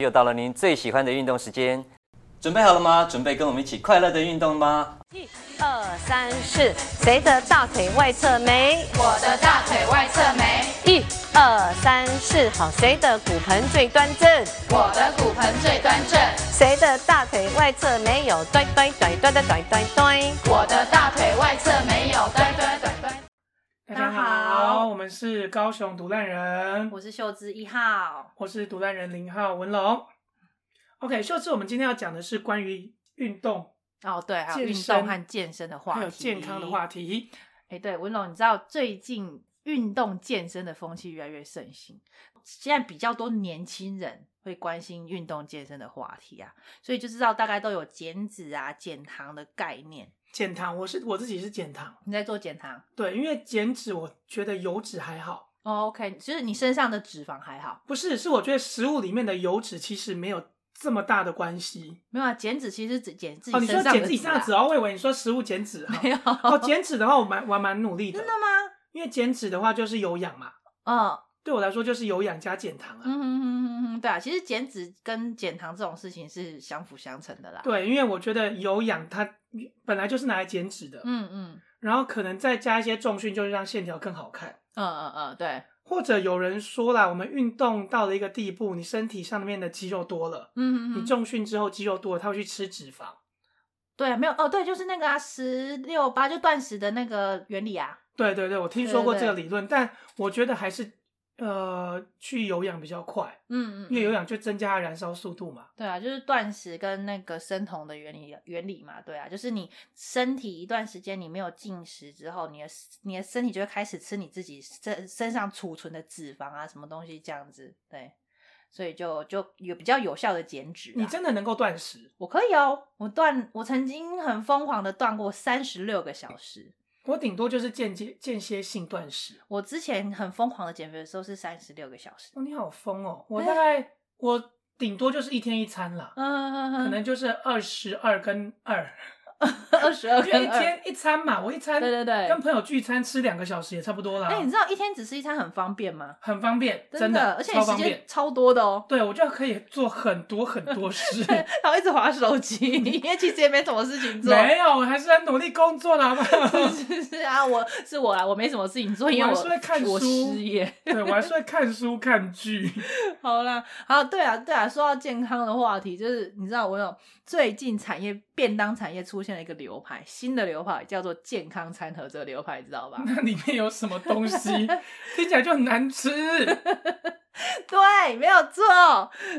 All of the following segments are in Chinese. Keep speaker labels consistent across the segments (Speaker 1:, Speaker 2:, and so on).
Speaker 1: 又到了您最喜欢的运动时间，准备好了吗？准备跟我们一起快乐的运动吗？
Speaker 2: 一二三四，谁的大腿外侧没？
Speaker 3: 我的大腿外侧没。
Speaker 2: 一二三四，好，谁的骨盆最端正？
Speaker 3: 我的骨盆最端正。
Speaker 2: 谁的大腿外侧没有？对对对对对对对对。
Speaker 3: 我的大腿外侧没有？对对对对。
Speaker 4: 大家好，我们是高雄独烂人，
Speaker 5: 我是秀芝一号，
Speaker 4: 我是独烂人零号文龙。OK，秀芝，我们今天要讲的是关于运动
Speaker 5: 哦，对，还有运动和健身的话题，
Speaker 4: 还有健康的话题。
Speaker 5: 哎，对，文龙，你知道最近运动健身的风气越来越盛行，现在比较多年轻人会关心运动健身的话题啊，所以就知道大概都有减脂啊、减糖的概念。
Speaker 4: 减糖，我是我自己是减糖。
Speaker 5: 你在做减糖？
Speaker 4: 对，因为减脂，我觉得油脂还好。
Speaker 5: 哦，OK，就是你身上的脂肪还好。
Speaker 4: 不是，是我觉得食物里面的油脂其实没有这么大的关系。
Speaker 5: 没有啊，减脂其实只减自己身上的脂。哦，
Speaker 4: 你说减自己身上的脂，哦，我以为你说食物减脂。
Speaker 5: 没有。
Speaker 4: 哦，减脂的话，我蛮我蛮努力的。
Speaker 5: 真的吗？
Speaker 4: 因为减脂的话就是有氧嘛。
Speaker 5: 嗯。
Speaker 4: 对我来说就是有氧加减糖啊。
Speaker 5: 嗯哼哼哼哼，对啊，其实减脂跟减糖这种事情是相辅相成的啦。
Speaker 4: 对，因为我觉得有氧它本来就是拿来减脂的。
Speaker 5: 嗯嗯。然
Speaker 4: 后可能再加一些重训，就是让线条更好看。
Speaker 5: 嗯嗯嗯，对。
Speaker 4: 或者有人说啦，我们运动到了一个地步，你身体上面的肌肉多了，嗯哼哼，你重训之后肌肉多了，他会去吃脂肪。
Speaker 5: 对啊，没有哦，对，就是那个啊，十六八就断食的那个原理啊。
Speaker 4: 对对对，我听说过这个理论，对对对，但我觉得还是。呃，去有氧比较快，嗯嗯，因为有氧就增加燃烧速度嘛。
Speaker 5: 对啊，就是断食跟那个生酮的原理原理嘛。对啊，就是你身体一段时间你没有进食之后，你的你的身体就会开始吃你自己身身上储存的脂肪啊，什么东西这样子。对，所以就就有比较有效的减脂。
Speaker 4: 你真的能够断食？
Speaker 5: 我可以哦，我断，我曾经很疯狂的断过三十六个小时。
Speaker 4: 我顶多就是间接间歇性断食。
Speaker 5: 我之前很疯狂的减肥的时候是三十六个小时。
Speaker 4: 哦，你好疯哦！我大概、欸、我顶多就是一天一餐啦，可能就是二十二跟二。
Speaker 5: 二十二天，
Speaker 4: 一天一餐嘛，我一餐，
Speaker 5: 对对对，
Speaker 4: 跟朋友聚餐吃两个小时也差不多啦。
Speaker 5: 哎、欸，你知道一天只吃一餐很方便吗？
Speaker 4: 很方便，真的，
Speaker 5: 而且时间超多的哦。
Speaker 4: 对，我就可以做很多很多事，
Speaker 5: 然后一直划手机，因为其实也没什么事情做。
Speaker 4: 没有，我还是很努力工作的，好不好？
Speaker 5: 是是啊，我是我啦，我没什么事情做，因为我，
Speaker 4: 我是会看书，
Speaker 5: 我失业。
Speaker 4: 对，我还是会看书看剧。
Speaker 5: 好啦，好，对啊，对啊，说到健康的话题，就是你知道我有最近产业便当产业出现了一个流派。新的流派叫做健康餐盒，这个流派知道吧？
Speaker 4: 那里面有什么东西？听起来就很难吃。
Speaker 5: 对，没有错。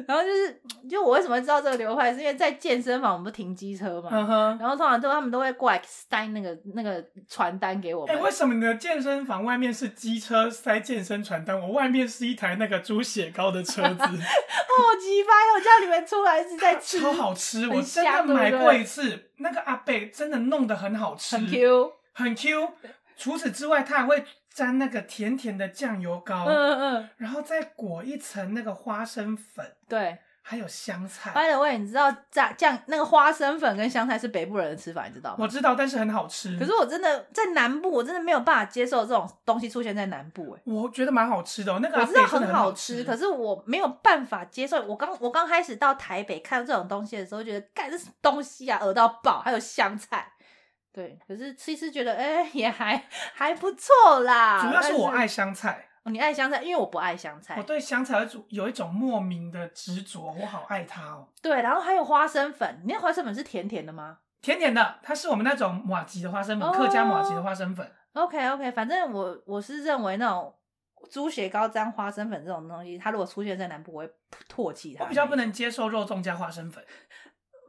Speaker 5: 然后就是，就我为什么会知道这个流派，是因为在健身房，我们不停机车嘛。Uh huh. 然后通常都他们都会过来塞那个那个传单给我们。哎、
Speaker 4: 欸，为什么你的健身房外面是机车塞健身传单，我外面是一台那个猪血糕的车子？好
Speaker 5: 奇葩！我叫你们出来是在吃，
Speaker 4: 超好吃，我真的买过一次。那个阿贝真的弄得很好吃，
Speaker 5: 很 Q，
Speaker 4: 很 Q。除此之外，他还会沾那个甜甜的酱油膏，嗯嗯，然后再裹一层那个花生粉，
Speaker 5: 对，
Speaker 4: 还有香菜。
Speaker 5: By the way，你知道炸酱那个花生粉跟香菜是北部人的吃法，你知道吗？
Speaker 4: 我知道，但是很好吃。
Speaker 5: 可是我真的在南部，我真的没有办法接受这种东西出现在南部。哎，
Speaker 4: 我觉得蛮好吃的，那个
Speaker 5: 我知道很好吃，可是我没有办法接受。我刚我刚开始到台北看到这种东西的时候，觉得干这东西啊，恶到爆，还有香菜。对，可是吃一吃觉得，哎、欸，也还还不错啦。
Speaker 4: 主要是我爱香菜，
Speaker 5: 哦，你爱香菜，因为我不爱香菜。
Speaker 4: 我对香菜有一种有一种莫名的执着，我好爱它哦。
Speaker 5: 对，然后还有花生粉，你那花生粉是甜甜的吗？
Speaker 4: 甜甜的，它是我们那种马吉的花生粉，哦、客家马吉的花生粉。
Speaker 5: OK OK，反正我我是认为那种猪血糕沾花生粉这种东西，它如果出现在南部，我会唾弃它。
Speaker 4: 我比较不能接受肉粽加花生粉。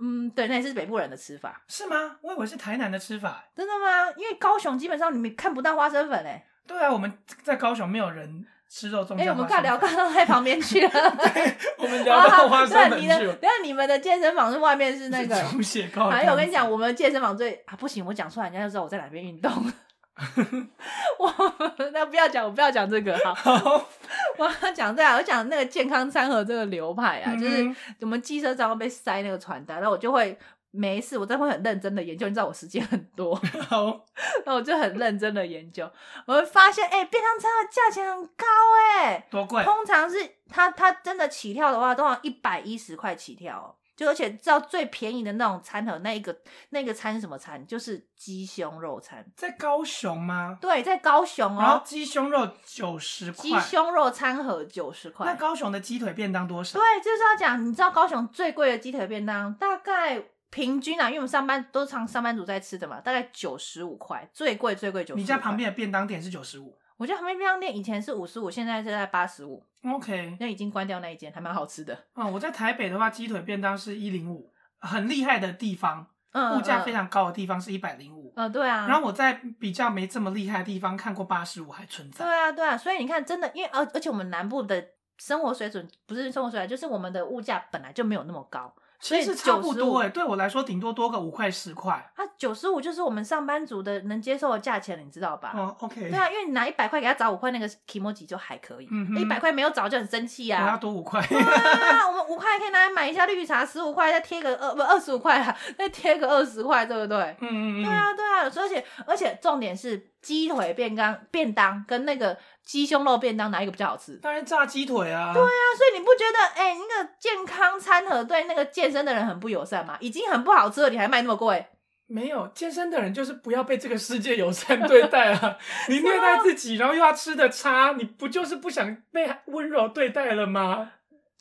Speaker 5: 嗯，对，那也是北部人的吃法，
Speaker 4: 是吗？我以为是台南的吃法，
Speaker 5: 真的吗？因为高雄基本上你们看不到花生粉诶。
Speaker 4: 对啊，我们在高雄没有人吃肉粽。哎、欸，
Speaker 5: 我们尬聊尬到在旁边去了，
Speaker 4: 对，我们聊到花生粉去了。
Speaker 5: 等下你们的健身房是外面是那个
Speaker 4: 猪血糕，
Speaker 5: 还有我跟你讲，我们的健身房最啊不行，我讲出来人家就知道我在哪边运动。我 那不要讲，我不要讲这个哈。好 我要讲对啊，我讲那个健康餐盒这个流派啊，嗯、就是我们机车上会被塞那个传单，然后我就会没事，我真的会很认真的研究。你知道我时间很多，
Speaker 4: 好，
Speaker 5: 那我就很认真的研究。我会发现，哎、欸，便当餐的价钱很高、欸，哎，
Speaker 4: 多贵？
Speaker 5: 通常是它它真的起跳的话，都要一百一十块起跳哦。就而且知道最便宜的那种餐盒，那一个那个餐是什么餐？就是鸡胸肉餐。
Speaker 4: 在高雄吗？
Speaker 5: 对，在高雄哦。
Speaker 4: 然后鸡胸肉九十块。
Speaker 5: 鸡胸肉餐盒九十块。
Speaker 4: 那高雄的鸡腿便当多少？
Speaker 5: 对，就是要讲，你知道高雄最贵的鸡腿便当大概平均啊，因为我们上班都是常上班族在吃的嘛，大概九十五块，最贵最贵九。
Speaker 4: 你家旁边的便当店是九十五？
Speaker 5: 我觉得旁边便当店以前是五十五，现在是在八十五。
Speaker 4: OK，
Speaker 5: 那已经关掉那一间，还蛮好吃的。
Speaker 4: 嗯，我在台北的话，鸡腿便当是一零五，很厉害的地方，嗯，物价非常高的地方是一百零五。
Speaker 5: 嗯，对啊。
Speaker 4: 然后我在比较没这么厉害的地方看过八十五还存在。
Speaker 5: 对啊，对啊。所以你看，真的，因为而而且我们南部的生活水准不是生活水准，就是我们的物价本来就没有那么高。
Speaker 4: 其实差不多哎，对我来说顶多多个五块十块。
Speaker 5: 啊，九十五就是我们上班族的能接受的价钱了，你知道吧？
Speaker 4: 哦，OK。
Speaker 5: 对啊，因为你拿一百块给他找五块，那个 kimochi 就还可以。嗯，一百块没有找就很生气啊。
Speaker 4: 我要多五
Speaker 5: 块。我们五块可以拿来买一下绿茶，十五块再贴个二不二十五块啊，再贴个二十块，对不对？嗯嗯嗯。对啊对啊，而且而且重点是。鸡腿便当便当跟那个鸡胸肉便当哪一个比较好吃？
Speaker 4: 当然炸鸡腿啊！
Speaker 5: 对啊，所以你不觉得哎、欸，那个健康餐盒对那个健身的人很不友善吗？已经很不好吃了，你还卖那么贵？
Speaker 4: 没有，健身的人就是不要被这个世界友善对待啊！你虐待自己，然后又要吃的差，你不就是不想被温柔对待了吗？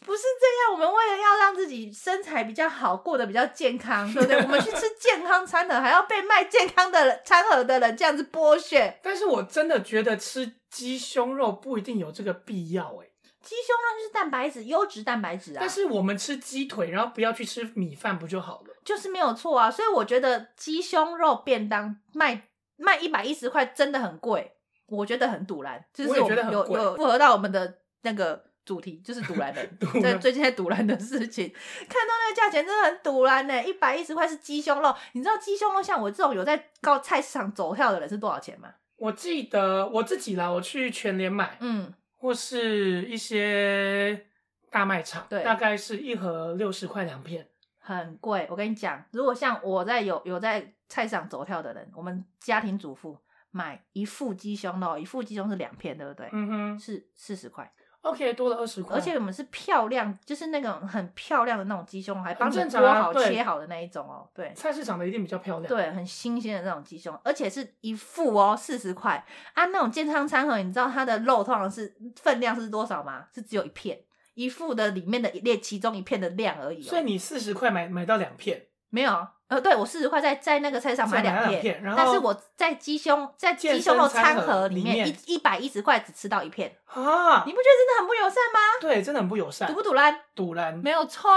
Speaker 5: 不是这样，我们为了要让自己身材比较好，过得比较健康，对不对？我们去吃健康餐盒，还要被卖健康的餐盒的人这样子剥削。
Speaker 4: 但是我真的觉得吃鸡胸肉不一定有这个必要，哎，
Speaker 5: 鸡胸肉就是蛋白质，优质蛋白质啊。
Speaker 4: 但是我们吃鸡腿，然后不要去吃米饭，不就好了？
Speaker 5: 就是没有错啊。所以我觉得鸡胸肉便当卖卖一百一十块真的很贵，我觉得很堵然，就是我们有有符合到我们的那个。主题就是赌烂的，在最近在赌烂的事情，看到那个价钱真的很赌烂呢，一百一十块是鸡胸肉，你知道鸡胸肉像我这种有在高菜市场走跳的人是多少钱吗？
Speaker 4: 我记得我自己啦，我去全联买，嗯，或是一些大卖场，对，大概是一盒六十块两片，
Speaker 5: 很贵。我跟你讲，如果像我在有有在菜市场走跳的人，我们家庭主妇买一副鸡胸肉，一副鸡胸是两片，对不对？嗯哼，是四十块。
Speaker 4: OK，多了二十块，
Speaker 5: 而且我们是漂亮，就是那种很漂亮的那种鸡胸，还帮你剥好、切好的那一种哦。对，
Speaker 4: 菜市场的一定比较漂亮。
Speaker 5: 对，很新鲜的那种鸡胸，而且是一副哦，四十块。啊那种健康餐盒，你知道它的肉通常是分量是多少吗？是只有一片，一副的里面的一列其中一片的量而已。
Speaker 4: 所以你四十块买买到两片？
Speaker 5: 没有。呃，对，我四十块在在那个菜市场买两片，片，但是我在鸡胸在鸡胸肉餐盒里面一一百一十块只吃到一片啊！你不觉得真的很不友善吗？
Speaker 4: 对，真的很不友善。
Speaker 5: 堵不堵烂？
Speaker 4: 堵烂，
Speaker 5: 没有错。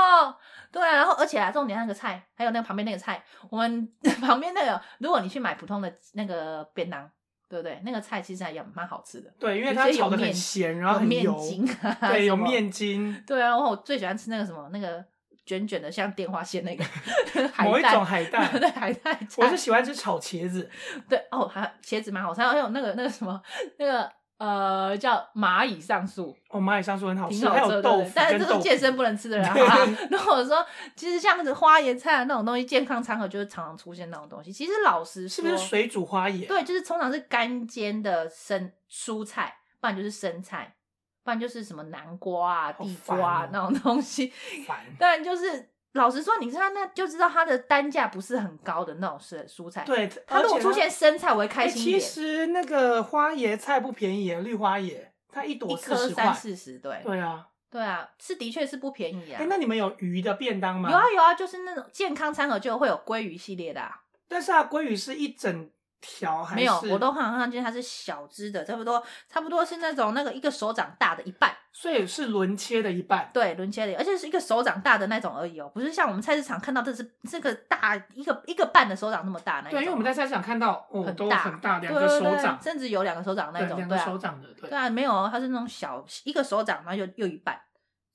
Speaker 5: 对啊，然后而且啊，重点那个菜，还有那个旁边那个菜，我们 旁边那个，如果你去买普通的那个便当，对不对？那个菜其实还也蛮好吃的。
Speaker 4: 对，因为它炒的很咸，然后很油，
Speaker 5: 有面筋啊，
Speaker 4: 对，有面筋。
Speaker 5: 对啊，然后我最喜欢吃那个什么那个。卷卷的像电话线那个
Speaker 4: 海带某一种海带，
Speaker 5: 对海带。
Speaker 4: 我是喜欢吃炒茄子，
Speaker 5: 对哦，还茄子蛮好吃，还有那个那个什么那个呃叫蚂蚁上树，
Speaker 4: 哦蚂蚁上树很好吃，
Speaker 5: 还
Speaker 4: 有豆腐，
Speaker 5: 但是这是健身不能吃的人，好吧？然后我说，其实像是花椰菜那种东西，健康餐盒就是常常出现那种东西。其实老实说，
Speaker 4: 是不是水煮花椰？
Speaker 5: 对，就是通常是干煎的生蔬菜，不然就是生菜。不然就是什么南瓜啊、地瓜、啊、那种东西，当然就是老实说，你看那就知道它的单价不是很高的那种是蔬菜。
Speaker 4: 对，
Speaker 5: 它如果出现生菜，我会开心一点。
Speaker 4: 其实那个花椰菜不便宜，绿花椰它一朵四十块，
Speaker 5: 三四十，对。
Speaker 4: 对啊，
Speaker 5: 对啊，是的确是不便宜啊。
Speaker 4: 哎，那你们有鱼的便当吗？
Speaker 5: 有啊有啊，就是那种健康餐盒就会有鲑鱼系列的啊。
Speaker 4: 但是啊，鲑鱼是一整。条还是
Speaker 5: 没有，我都好像见它是小只的，差不多差不多是那种那个一个手掌大的一半，
Speaker 4: 所以是轮切的一半，
Speaker 5: 对，轮切的，而且是一个手掌大的那种而已哦，不是像我们菜市场看到这是这个大一个一个半的手掌那么大那种。
Speaker 4: 对，因为我们在菜市场看到哦，很大很大，两个手掌，
Speaker 5: 甚至有两个手掌那种，
Speaker 4: 两个手掌的，对，
Speaker 5: 对啊，没有，它是那种小一个手掌，然后又又一半。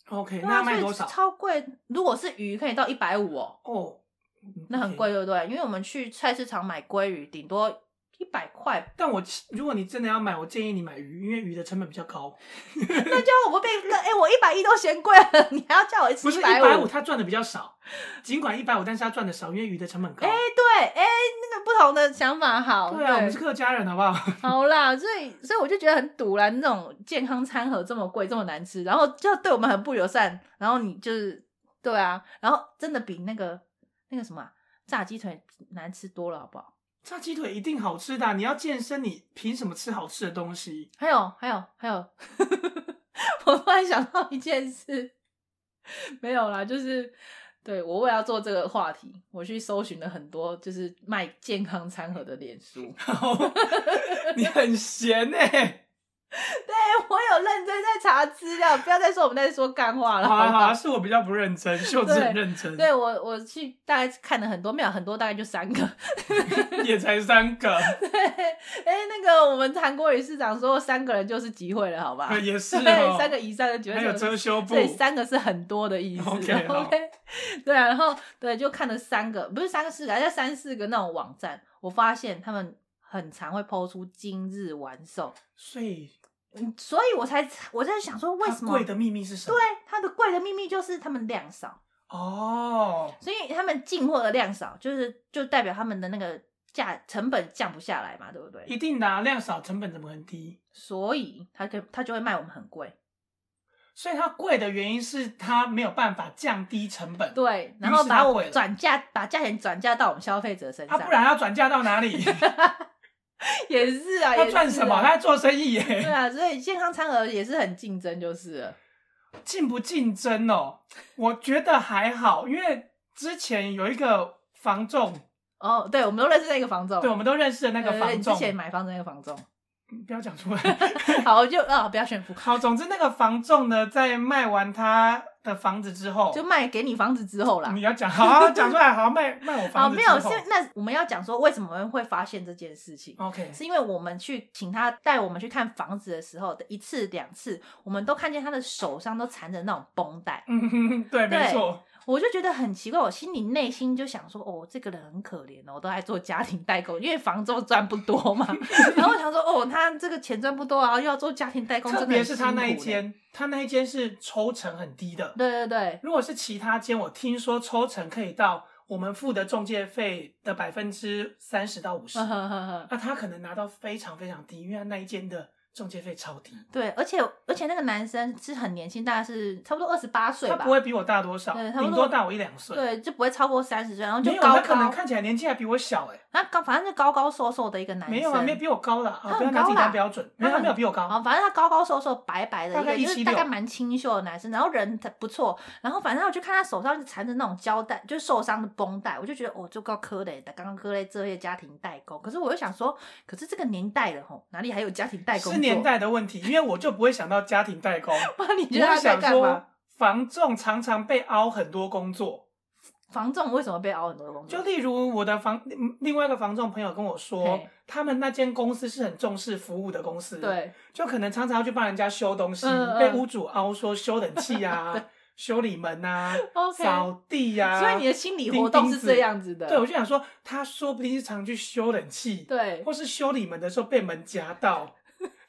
Speaker 4: OK，那卖多少？
Speaker 5: 超贵，如果是鱼可以到一百五哦。
Speaker 4: 哦，
Speaker 5: 那很贵，对不对？因为我们去菜市场买鲑鱼，顶多。一百块，
Speaker 4: 但我如果你真的要买，我建议你买鱼，因为鱼的成本比较高。
Speaker 5: 那叫我不被那哎，我一百一都嫌贵了，你还要叫我
Speaker 4: 不是一百五，他赚的比较少。尽管一百五，但是他赚的少，因为鱼的成本高。
Speaker 5: 哎，对，哎，那个不同的想法好。
Speaker 4: 对啊，我们是客家人，好不好？
Speaker 5: 好啦，所以所以我就觉得很堵啦，那种健康餐盒这么贵，这么难吃，然后就对我们很不友善，然后你就是对啊，然后真的比那个那个什么炸鸡腿难吃多了，好不好？
Speaker 4: 炸鸡腿一定好吃的，你要健身，你凭什么吃好吃的东西？
Speaker 5: 还有还有还有，我突然想到一件事，没有啦，就是对我为了要做这个话题，我去搜寻了很多就是卖健康餐盒的脸书，
Speaker 4: 你很闲哎、欸。
Speaker 5: 对，我有认真在查资料，不要再说我们在说干话了。
Speaker 4: 好啊 好啊，是我比较不认真，秀智很认真。
Speaker 5: 对，我我去大概看了很多，没有很多，大概就三个，
Speaker 4: 也才三个。
Speaker 5: 对，哎，那个我们韩国瑜市长说三个人就是集会了，好吧？
Speaker 4: 也是、哦，
Speaker 5: 对，三个以上的集会。
Speaker 4: 还有遮羞布。
Speaker 5: 对，三个是很多的意思。
Speaker 4: OK，,
Speaker 5: okay 对啊，然后对，就看了三个，不是三个四个，而是三四个那种网站，我发现他们很常会 po 出今日玩手，
Speaker 4: 所以。
Speaker 5: 嗯，所以我才我在想说，为什么
Speaker 4: 贵的秘密是什么？
Speaker 5: 对，它的贵的秘密就是他们量少
Speaker 4: 哦，
Speaker 5: 所以他们进货的量少，就是就代表他们的那个价成本降不下来嘛，对不对？
Speaker 4: 一定的啊，量少成本怎么很低？
Speaker 5: 所以他就他就会卖我们很贵，
Speaker 4: 所以它贵的原因是它没有办法降低成本，
Speaker 5: 对，然后把我转嫁把价钱转嫁到我们消费者身上，
Speaker 4: 啊，不然要转嫁到哪里？
Speaker 5: 也是啊，
Speaker 4: 他赚什么？
Speaker 5: 啊、
Speaker 4: 他在做生意耶。
Speaker 5: 对啊，所以健康餐盒也是很竞争，就是了。
Speaker 4: 竞不竞争哦？我觉得还好，因为之前有一个房仲
Speaker 5: 哦，对，我们都认识那个房仲，
Speaker 4: 对，我们都认识的那个房仲，
Speaker 5: 之前买房子那个房仲。
Speaker 4: 不要讲出来，
Speaker 5: 好，就啊、哦，不要炫富。
Speaker 4: 好，总之那个房仲呢，在卖完他的房子之后，
Speaker 5: 就卖给你房子之后啦。
Speaker 4: 你要讲，好，好，讲出来，好，卖卖我房子之
Speaker 5: 没有，是那我们要讲说，为什么会发现这件事情
Speaker 4: ？OK，
Speaker 5: 是因为我们去请他带我们去看房子的时候的一次两次，我们都看见他的手上都缠着那种绷带。
Speaker 4: 嗯哼，对，没错。
Speaker 5: 我就觉得很奇怪，我心里内心就想说，哦，这个人很可怜哦，我都爱做家庭代购，因为房租赚不多嘛。然后我想说，哦，他这个钱赚不多啊，又要做家庭代工，特别
Speaker 4: 是他那一间，他那一间是抽成很低的。
Speaker 5: 对对对，
Speaker 4: 如果是其他间，我听说抽成可以到我们付的中介费的百分之三十到五十，那他可能拿到非常非常低，因为他那一间的。中介费超低，
Speaker 5: 对，而且而且那个男生是很年轻，大概是差不多二十八岁吧，
Speaker 4: 他不会比我大多少，对，顶多大我一两岁，
Speaker 5: 对，就不会超过三十岁，然后就高高，
Speaker 4: 他可能看起来年纪还比我小，哎，
Speaker 5: 那高，反正是高高瘦瘦的一个男生，
Speaker 4: 没有啊，没有比我高了，
Speaker 5: 他很高
Speaker 4: 啦，标准，没有，他没有比我高，
Speaker 5: 啊，反正他高高瘦瘦，白白的，一个就是大概蛮清秀的男生，然后人不错，然后反正我就看他手上就缠着那种胶带，就是受伤的绷带，我就觉得哦，就高科的，刚刚科嘞这些家庭代工，可是我又想说，可是这个年代了吼，哪里还有家庭代工？
Speaker 4: 是年代的问题。因为我就不会想到家庭代工，
Speaker 5: 你觉得他在干嘛？
Speaker 4: 我想说，房仲常常被凹很多工作。
Speaker 5: 房仲为什么被凹很多工作？
Speaker 4: 就例如我的房另外一个房仲朋友跟我说，他们那间公司是很重视服务的公司，
Speaker 5: 对，
Speaker 4: 就可能常常要去帮人家修东西，
Speaker 5: 嗯嗯
Speaker 4: 被屋主凹说修冷气啊、修理门啊、扫地啊。
Speaker 5: 所以你的心理活动是这样子的。
Speaker 4: 对，我就想说，他说不定是常去修冷气，
Speaker 5: 对，
Speaker 4: 或是修理门的时候被门夹到。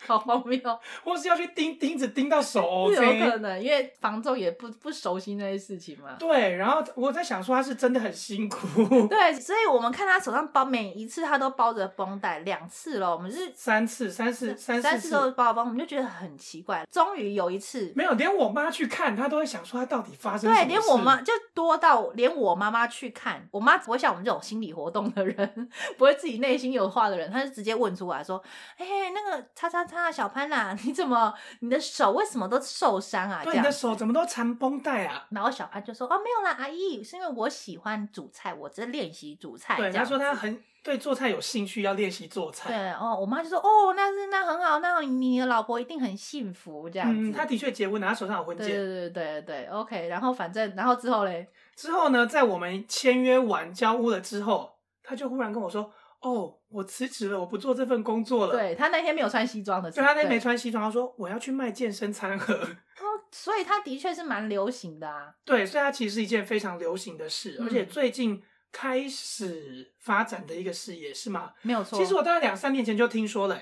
Speaker 5: 好荒谬，
Speaker 4: 或是要去钉钉子钉到手，
Speaker 5: 有可能，因为房仲也不不熟悉那些事情嘛。
Speaker 4: 对，然后我在想说他是真的很辛苦。
Speaker 5: 对，所以我们看他手上包，每一次他都包着绷带，两次了，我们是
Speaker 4: 三次，三次，三
Speaker 5: 三次都包绷，我们就觉得很奇怪。终于有一次，
Speaker 4: 没有，连我妈去看，她都会想说他到底发生什么事。
Speaker 5: 对，连我妈就多到连我妈妈去看，我妈不会像我们这种心理活动的人，不会自己内心有话的人，她就直接问出来说：“哎、欸，那个叉叉叉小潘呐，你怎么你的手为什么都受伤啊？
Speaker 4: 对，你的手怎么都缠绷带啊？”
Speaker 5: 然后小潘就说：“哦，没有啦，阿姨，是因为我喜欢煮菜，我在练习煮菜。”
Speaker 4: 对，他说他很对做菜有兴趣，要练习做菜。
Speaker 5: 对哦，我妈就说：“哦，那是那很好，那你的老婆一定很幸福。”这样子，
Speaker 4: 嗯，他的确结婚了，他手上有婚戒。
Speaker 5: 对对对对对，OK。然后反正，然后之后嘞，
Speaker 4: 之后呢，在我们签约完交屋了之后，他就忽然跟我说。哦，我辞职了，我不做这份工作了。
Speaker 5: 对，他那天没有穿西装的，
Speaker 4: 对，他那天没穿西装，他说我要去卖健身餐盒。
Speaker 5: 哦，所以他的确是蛮流行的啊。
Speaker 4: 对，所以他其实是一件非常流行的事，嗯、而且最近开始发展的一个事业，是吗？
Speaker 5: 没有错。
Speaker 4: 其实我大概两三年前就听说了，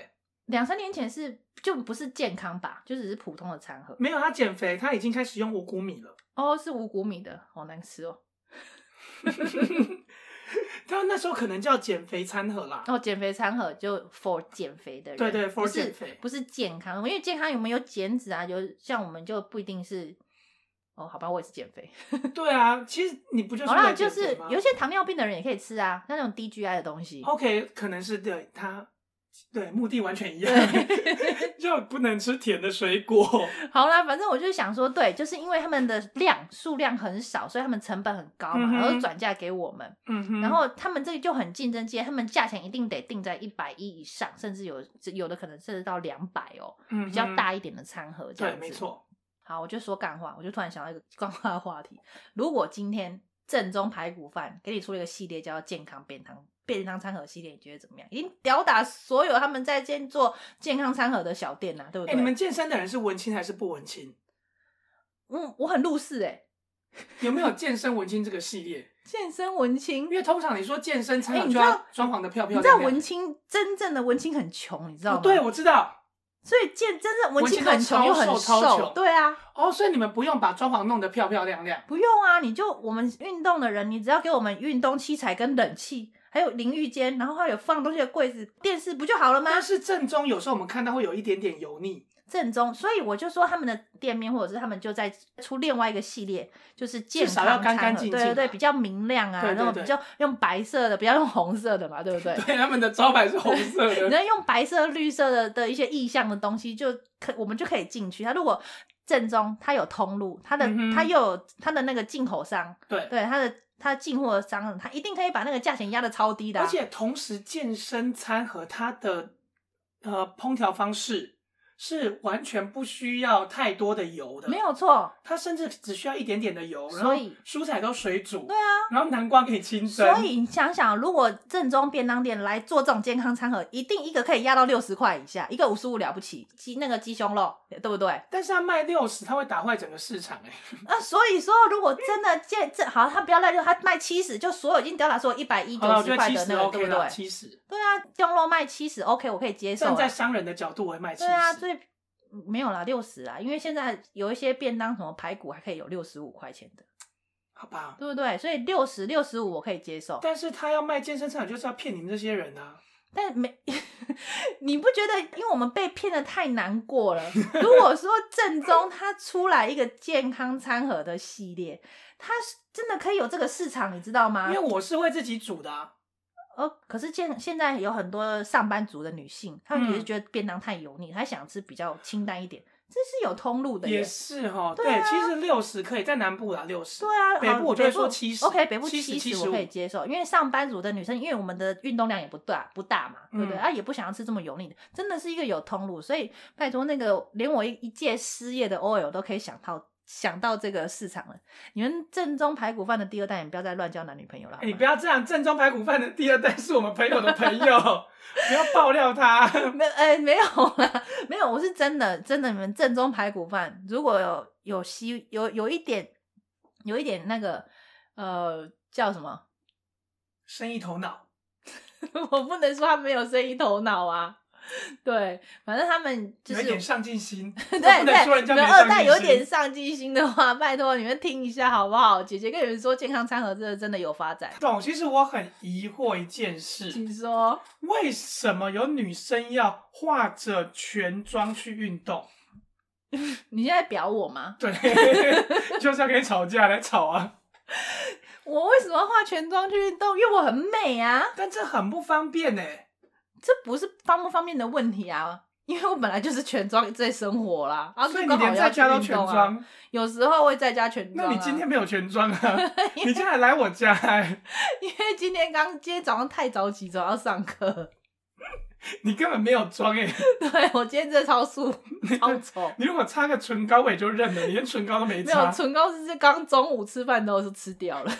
Speaker 5: 两三年前是就不是健康吧，就只是普通的餐盒。
Speaker 4: 没有，他减肥，他已经开始用五谷米了。
Speaker 5: 哦，是五谷米的，好难吃哦。
Speaker 4: 他那时候可能叫减肥餐盒啦。
Speaker 5: 哦，减肥餐盒就 for 减肥的人，
Speaker 4: 对对，for 减肥，
Speaker 5: 不是健康，因为健康有没有减脂啊？有像我们就不一定是。哦，好吧，我也是减肥。
Speaker 4: 对啊，其实你不就是？
Speaker 5: 好啦，就是有些糖尿病的人也可以吃啊，那种低 GI 的东西。
Speaker 4: OK，可能是对他，对目的完全一样，就不能吃甜的水果。
Speaker 5: 好啦，反正我就想说，对，就是因为他们的量数量很少，所以他们成本很高嘛，嗯、然后转嫁给我们。嗯哼。然后他们这个就很竞争激烈，他们价钱一定得定在一百一以上，甚至有有的可能甚至到两百哦，比较大一点的餐盒这样子。
Speaker 4: 对，没错。
Speaker 5: 好，我就说干话，我就突然想到一个干话的话题。如果今天正宗排骨饭给你出了一个系列，叫健康便当便当餐盒系列，你觉得怎么样？已经吊打所有他们在建做健康餐盒的小店呐、啊，对不对？
Speaker 4: 欸、你们健身的人是文青还是不文青？
Speaker 5: 嗯，我很入世哎。
Speaker 4: 有没有健身文青这个系列？
Speaker 5: 健身文青，
Speaker 4: 因为通常你说健身餐盒就要装潢的漂漂亮亮。
Speaker 5: 你知道文青真正的文青很穷，你知道吗？
Speaker 4: 哦、对，我知道。
Speaker 5: 所以健真正文青很穷又很瘦，对啊。
Speaker 4: 哦，所以你们不用把装潢弄得漂漂亮亮，
Speaker 5: 不用啊。你就我们运动的人，你只要给我们运动器材跟冷气，还有淋浴间，然后还有放东西的柜子、电视，不就好了吗？
Speaker 4: 但是正宗有时候我们看到会有一点点油腻。
Speaker 5: 正宗，所以我就说他们的店面或者是他们就在出另外一个系列，就是健康餐盒，
Speaker 4: 至少要干干净净，
Speaker 5: 对对对，比较明亮啊，那种比较用白色的，不要用红色的嘛，对不对？
Speaker 4: 对，他们的招牌是红色的，
Speaker 5: 你要用白色、绿色的的一些意象的东西，就可我们就可以进去。他如果正宗，它有通路，它的他、嗯、又有它的那个进口商，
Speaker 4: 对
Speaker 5: 对，它的他进货商，他一定可以把那个价钱压的超低的、
Speaker 4: 而且同时，健身餐和他的呃烹调方式。是完全不需要太多的油的，
Speaker 5: 没有错。
Speaker 4: 它甚至只需要一点点的油，
Speaker 5: 所以
Speaker 4: 蔬菜都水煮。
Speaker 5: 对啊，
Speaker 4: 然后南瓜可以清蒸。
Speaker 5: 所以你想想，如果正宗便当店来做这种健康餐盒，一定一个可以压到六十块以下，一个五十五了不起。鸡那个鸡胸肉，对不对？
Speaker 4: 但是它卖六十，它会打坏整个市场哎、
Speaker 5: 欸。啊，所以说如果真的健这好，他不要赖六他卖七十，就所有已经吊打说一百一九十块的那个，对不对？
Speaker 4: 七十。
Speaker 5: 对啊，鸡胸肉卖七十，OK，我可以接受。
Speaker 4: 站在商人的角度，我会卖七十。
Speaker 5: 没有啦，六十啊，因为现在有一些便当，什么排骨还可以有六十五块钱的，
Speaker 4: 好吧，
Speaker 5: 对不对？所以六十六十五我可以接受。
Speaker 4: 但是他要卖健身餐，就是要骗你们这些人啊！
Speaker 5: 但没，你不觉得？因为我们被骗的太难过了。如果说正宗 他出来一个健康餐盒的系列，他真的可以有这个市场，你知道吗？
Speaker 4: 因为我是会自己煮的啊。
Speaker 5: 哦，可是现现在有很多上班族的女性，她们也是觉得便当太油腻，她、嗯、想吃比较清淡一点，这是有通路的。
Speaker 4: 也是哈、哦，对，啊、对，其实六十可以在南部啦，六十。
Speaker 5: 对啊，
Speaker 4: 北部我就会说七十。
Speaker 5: OK，北部七十我可以接受，因为上班族的女生，因为我们的运动量也不大不大嘛，对不对？嗯、啊，也不想要吃这么油腻的，真的是一个有通路，所以拜托那个连我一一届失业的 OL 都可以想到。想到这个市场了，你们正宗排骨饭的第二代，你不要再乱交男女朋友了。
Speaker 4: 欸、你不要这样，正宗排骨饭的第二代是我们朋友的朋友，不要爆料他。
Speaker 5: 没，哎、欸，没有啦，没有，我是真的，真的，你们正宗排骨饭如果有有希有有一点有一点那个呃叫什么
Speaker 4: 生意头脑，
Speaker 5: 我不能说他没有生意头脑啊。对，反正他们就是
Speaker 4: 有点上进心。
Speaker 5: 对对，你们二代有点上进心的话，拜托你们听一下好不好？姐姐跟你们说，健康餐盒这个真的有发展。
Speaker 4: 懂，其实我很疑惑一件事，
Speaker 5: 请说，
Speaker 4: 为什么有女生要化着全妆去运动？
Speaker 5: 你现在表我吗？
Speaker 4: 对，就是要跟你吵架来吵啊！
Speaker 5: 我为什么要化全妆去运动？因为我很美啊！
Speaker 4: 但这很不方便呢。
Speaker 5: 这不是方不方便的问题啊，因为我本来就是全妆在生活啦，啊，
Speaker 4: 所以你连在家都全妆，
Speaker 5: 有时候会在家全妆。
Speaker 4: 那你今天没有全妆啊？你今天还来我家？
Speaker 5: 因为今天刚今天早上太早起，早要上课。
Speaker 4: 你根本没有妆哎！
Speaker 5: 对，我今天这超素，超丑。
Speaker 4: 你如果擦个唇膏，我也就认了。你连唇膏都没擦。
Speaker 5: 没有，唇膏是刚中午吃饭都是吃掉了。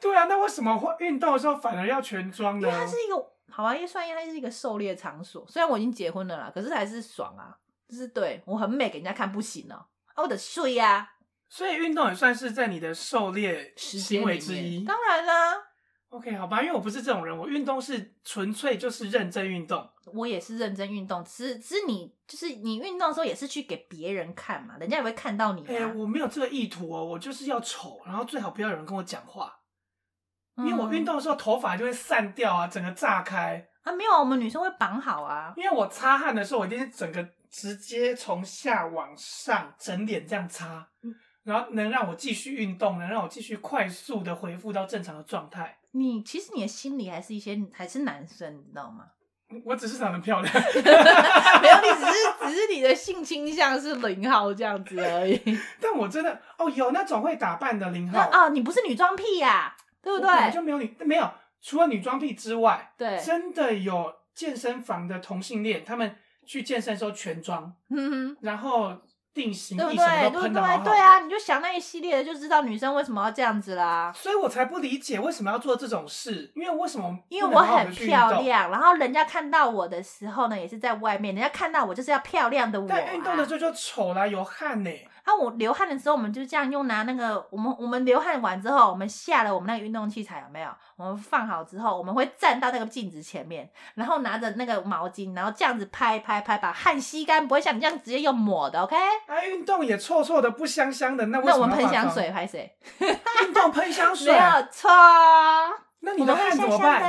Speaker 4: 对啊，那为什么会运动的时候反而要全妆呢？
Speaker 5: 因为它是一个。好啊，因为算因为它是一个狩猎场所，虽然我已经结婚了啦，可是还是爽啊，就是对我很美给人家看不行哦、喔，啊我的睡呀，
Speaker 4: 所以运动也算是在你的狩猎行为之一。
Speaker 5: 当然啦。
Speaker 4: OK，好吧，因为我不是这种人，我运动是纯粹就是认真运动。
Speaker 5: 我也是认真运动，只是只是你就是你运动的时候也是去给别人看嘛，人家也会看到你、啊。哎、
Speaker 4: 欸，我没有这个意图哦，我就是要丑，然后最好不要有人跟我讲话，因为我运动的时候头发就会散掉啊，整个炸开
Speaker 5: 啊。没有，我们女生会绑好啊。
Speaker 4: 因为我擦汗的时候，我一定是整个直接从下往上整脸这样擦，然后能让我继续运动，能让我继续快速的恢复到正常的状态。
Speaker 5: 你其实你的心里还是一些还是男生，你知道吗？
Speaker 4: 我只是长得漂亮，
Speaker 5: 没有，你只是只是你的性倾向是零号这样子而已。
Speaker 4: 但我真的哦，有那种会打扮的零号
Speaker 5: 啊，你不是女装癖呀，对不对？
Speaker 4: 就没有女没有，除了女装癖之外，
Speaker 5: 对，
Speaker 4: 真的有健身房的同性恋，他们去健身的时候全装，嗯哼，然后。定型，对不对？对
Speaker 5: 对对啊！你就想那一系列的，就知道女生为什么要这样子啦。
Speaker 4: 所以我才不理解为什么要做这种事，因为为什么？
Speaker 5: 因为我很漂亮，然后人家看到我的时候呢，也是在外面，人家看到我就是要漂亮的我、啊。
Speaker 4: 但运动的时候就丑啦，有汗呢。
Speaker 5: 啊，我流汗的时候，我们就这样用拿那个，我们我们流汗完之后，我们下了我们那个运动器材有没有？我们放好之后，我们会站到那个镜子前面，然后拿着那个毛巾，然后这样子拍拍拍，把汗吸干，不会像你这样直接用抹的，OK？
Speaker 4: 啊，运动也臭臭的，不香香的，那为什么
Speaker 5: 那我们喷香水拍谁？
Speaker 4: 运动喷香水
Speaker 5: 没有错。
Speaker 4: 那你的汗怎么办？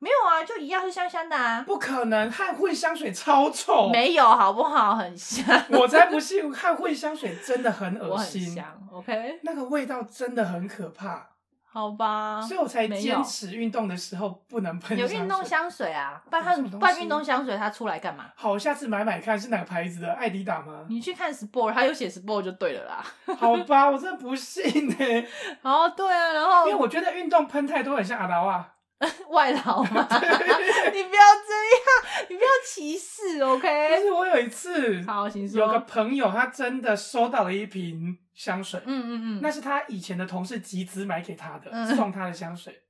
Speaker 5: 没有啊，就一样是香香的啊！
Speaker 4: 不可能，汗混香水超臭。
Speaker 5: 没有，好不好？很香。
Speaker 4: 我才不信，汗混香水真的很恶心。
Speaker 5: 很香，OK。
Speaker 4: 那个味道真的很可怕。
Speaker 5: 好吧。
Speaker 4: 所以我才坚持运动的时候不能喷。
Speaker 5: 有运动香水啊，不然它不然运动香水它出来干嘛？
Speaker 4: 好，我下次买买看是哪个牌子的，艾迪达吗？
Speaker 5: 你去看 Sport，它有写 Sport 就对了啦。
Speaker 4: 好吧，我真的不信呢、欸。
Speaker 5: 哦，对啊，然后
Speaker 4: 因为我觉得运动喷太多很像阿劳啊。
Speaker 5: 外劳吗？你不要这样，你不要歧视，OK？
Speaker 4: 但是我有一次，
Speaker 5: 好。
Speaker 4: 有个朋友，他真的收到了一瓶香水，
Speaker 5: 嗯嗯嗯，
Speaker 4: 那是他以前的同事集资买给他的，
Speaker 5: 嗯、
Speaker 4: 送他的香水。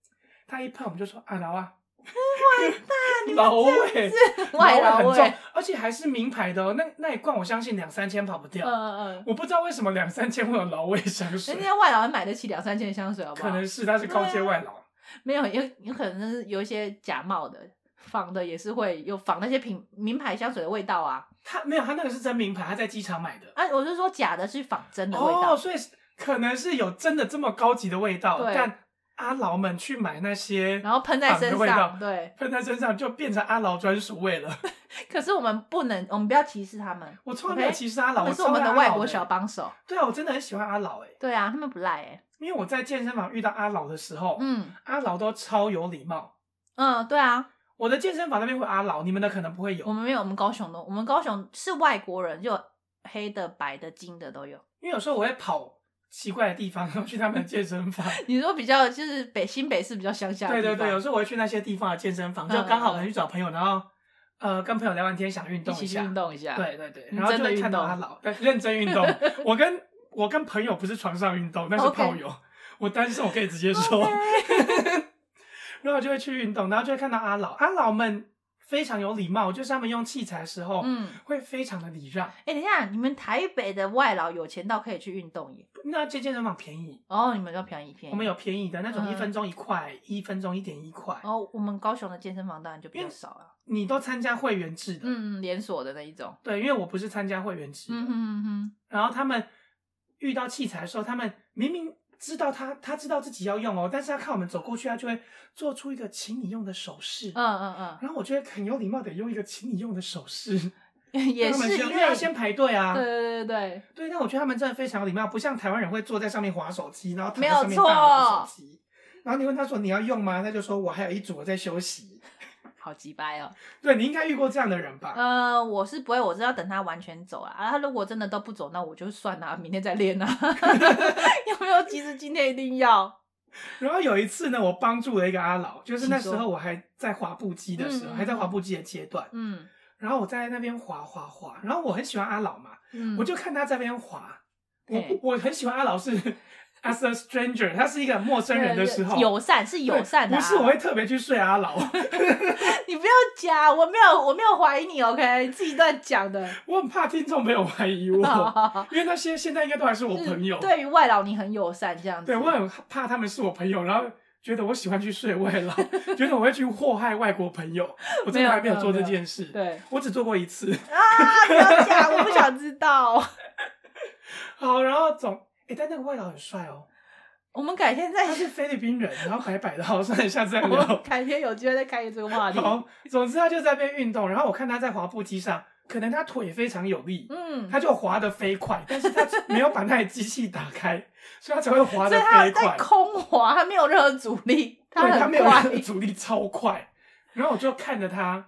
Speaker 4: 他一喷，我们就说啊，老啊，
Speaker 5: 完蛋，
Speaker 4: 老味，
Speaker 5: 外劳
Speaker 4: 很重，而且还是名牌的哦。那那一罐我相信两三千跑不掉。嗯嗯嗯，我不知道为什么两三千会有老味香水。
Speaker 5: 人家外劳买得起两三千的香水，好不好？
Speaker 4: 可能是他是高阶外劳。
Speaker 5: 没有，有有可能是有一些假冒的，仿的也是会有仿那些品名牌香水的味道啊。
Speaker 4: 他没有，他那个是真名牌，他在机场买的。
Speaker 5: 啊，我是说假的，是仿真的味道。
Speaker 4: 哦，所以可能是有真的这么高级的味道，
Speaker 5: 对
Speaker 4: 但阿劳们去买那些，
Speaker 5: 然后喷在身上，对，
Speaker 4: 喷在身上就变成阿劳专属味了。
Speaker 5: 可是我们不能，我们不要歧视他们。
Speaker 4: 我从来没有歧视阿劳，
Speaker 5: 我是我们的外国小帮手。
Speaker 4: 对啊，我真的很喜欢阿劳，哎。
Speaker 5: 对啊，他们不赖哎。
Speaker 4: 因为我在健身房遇到阿劳的时候，
Speaker 5: 嗯，
Speaker 4: 阿劳都超有礼貌。
Speaker 5: 嗯，对啊，
Speaker 4: 我的健身房那边会阿老，你们的可能不会有。
Speaker 5: 我们没有，我们高雄的，我们高雄是外国人，就黑的、白的、金的都有。
Speaker 4: 因为有时候我会跑奇怪的地方，然后去他们的健身房。
Speaker 5: 你说比较就是北新北市比较乡下的。
Speaker 4: 对对对，有时候我会去那些地方的健身房，就刚好可能去找朋友，然后呃跟朋友聊完天，想运动一下，
Speaker 5: 运动一下。
Speaker 4: 对对对，然后就会看到阿老，认真运动。我跟我跟朋友不是床上运动，那是炮友。我单身，我可以直接说。然后就会去运动，然后就会看到阿老，阿老们非常有礼貌，就是他们用器材的时候，嗯，会非常的礼让。哎、
Speaker 5: 欸，等一下，你们台北的外劳有钱到可以去运动耶？
Speaker 4: 那这健身房便宜
Speaker 5: 哦，你们要便宜便宜。
Speaker 4: 我们有便宜的那种，一分钟一块，嗯、一分钟一点一块。
Speaker 5: 哦，我们高雄的健身房当然就比较少了。
Speaker 4: 你都参加会员制的，
Speaker 5: 嗯嗯，连锁的那一种。
Speaker 4: 对，因为我不是参加会员制的。嗯哼嗯哼。然后他们遇到器材的时候，他们明明。知道他，他知道自己要用哦，但是他看我们走过去，他就会做出一个请你用的手势。
Speaker 5: 嗯嗯嗯。然
Speaker 4: 后我觉得很有礼貌的用一个请你用的手势，
Speaker 5: 也是因为
Speaker 4: 要先排队啊。
Speaker 5: 对对对对
Speaker 4: 对。但我觉得他们真的非常礼貌，不像台湾人会坐在上面划手机，然后躺在上面手机。然后你问他说你要用吗？他就说我还有一组我在休息。
Speaker 5: 好鸡掰哦！
Speaker 4: 对，你应该遇过这样的人吧？
Speaker 5: 呃，我是不会，我是要等他完全走啊。啊，他如果真的都不走，那我就算了，明天再练啊。有没有？其实今天一定要。
Speaker 4: 然后有一次呢，我帮助了一个阿老，就是那时候我还在滑步机的时候，嗯、还在滑步机的阶段。
Speaker 5: 嗯。
Speaker 4: 然后我在那边滑滑滑，然后我很喜欢阿老嘛，嗯、我就看他在那边滑。我我很喜欢阿老是 as a stranger，他是一个陌生人的时候，
Speaker 5: 友善是友善的、啊，
Speaker 4: 不是我会特别去睡阿老。
Speaker 5: 你不要讲，我没有我没有怀疑你，OK，你自己乱讲的。
Speaker 4: 我很怕听众朋友怀疑我，因为那些现在应该都还是我朋友。
Speaker 5: 对于外老，你很友善这样子。
Speaker 4: 对，我很怕他们是我朋友，然后。觉得我喜欢去睡外劳，觉得我会去祸害外国朋友，我真的还没有做这件事。
Speaker 5: 对，
Speaker 4: 我只做过一次。
Speaker 5: 啊！不要讲，我不想知道。
Speaker 4: 好，然后总哎、欸，但那个外劳很帅哦。
Speaker 5: 我们改天再。
Speaker 4: 他是菲律宾人，然后白白的，好，算了，下次再聊。
Speaker 5: 改天有机会再开这个话题。
Speaker 4: 好，总之他就在那边运动，然后我看他在滑步机上，可能他腿非常有力，嗯，他就滑得飞快，但是他 没有把那台机器打开。所以他才会滑得飞快，
Speaker 5: 在空滑，他没有任何阻力，他
Speaker 4: 对，他没有任何阻力，超快。然后我就看着他，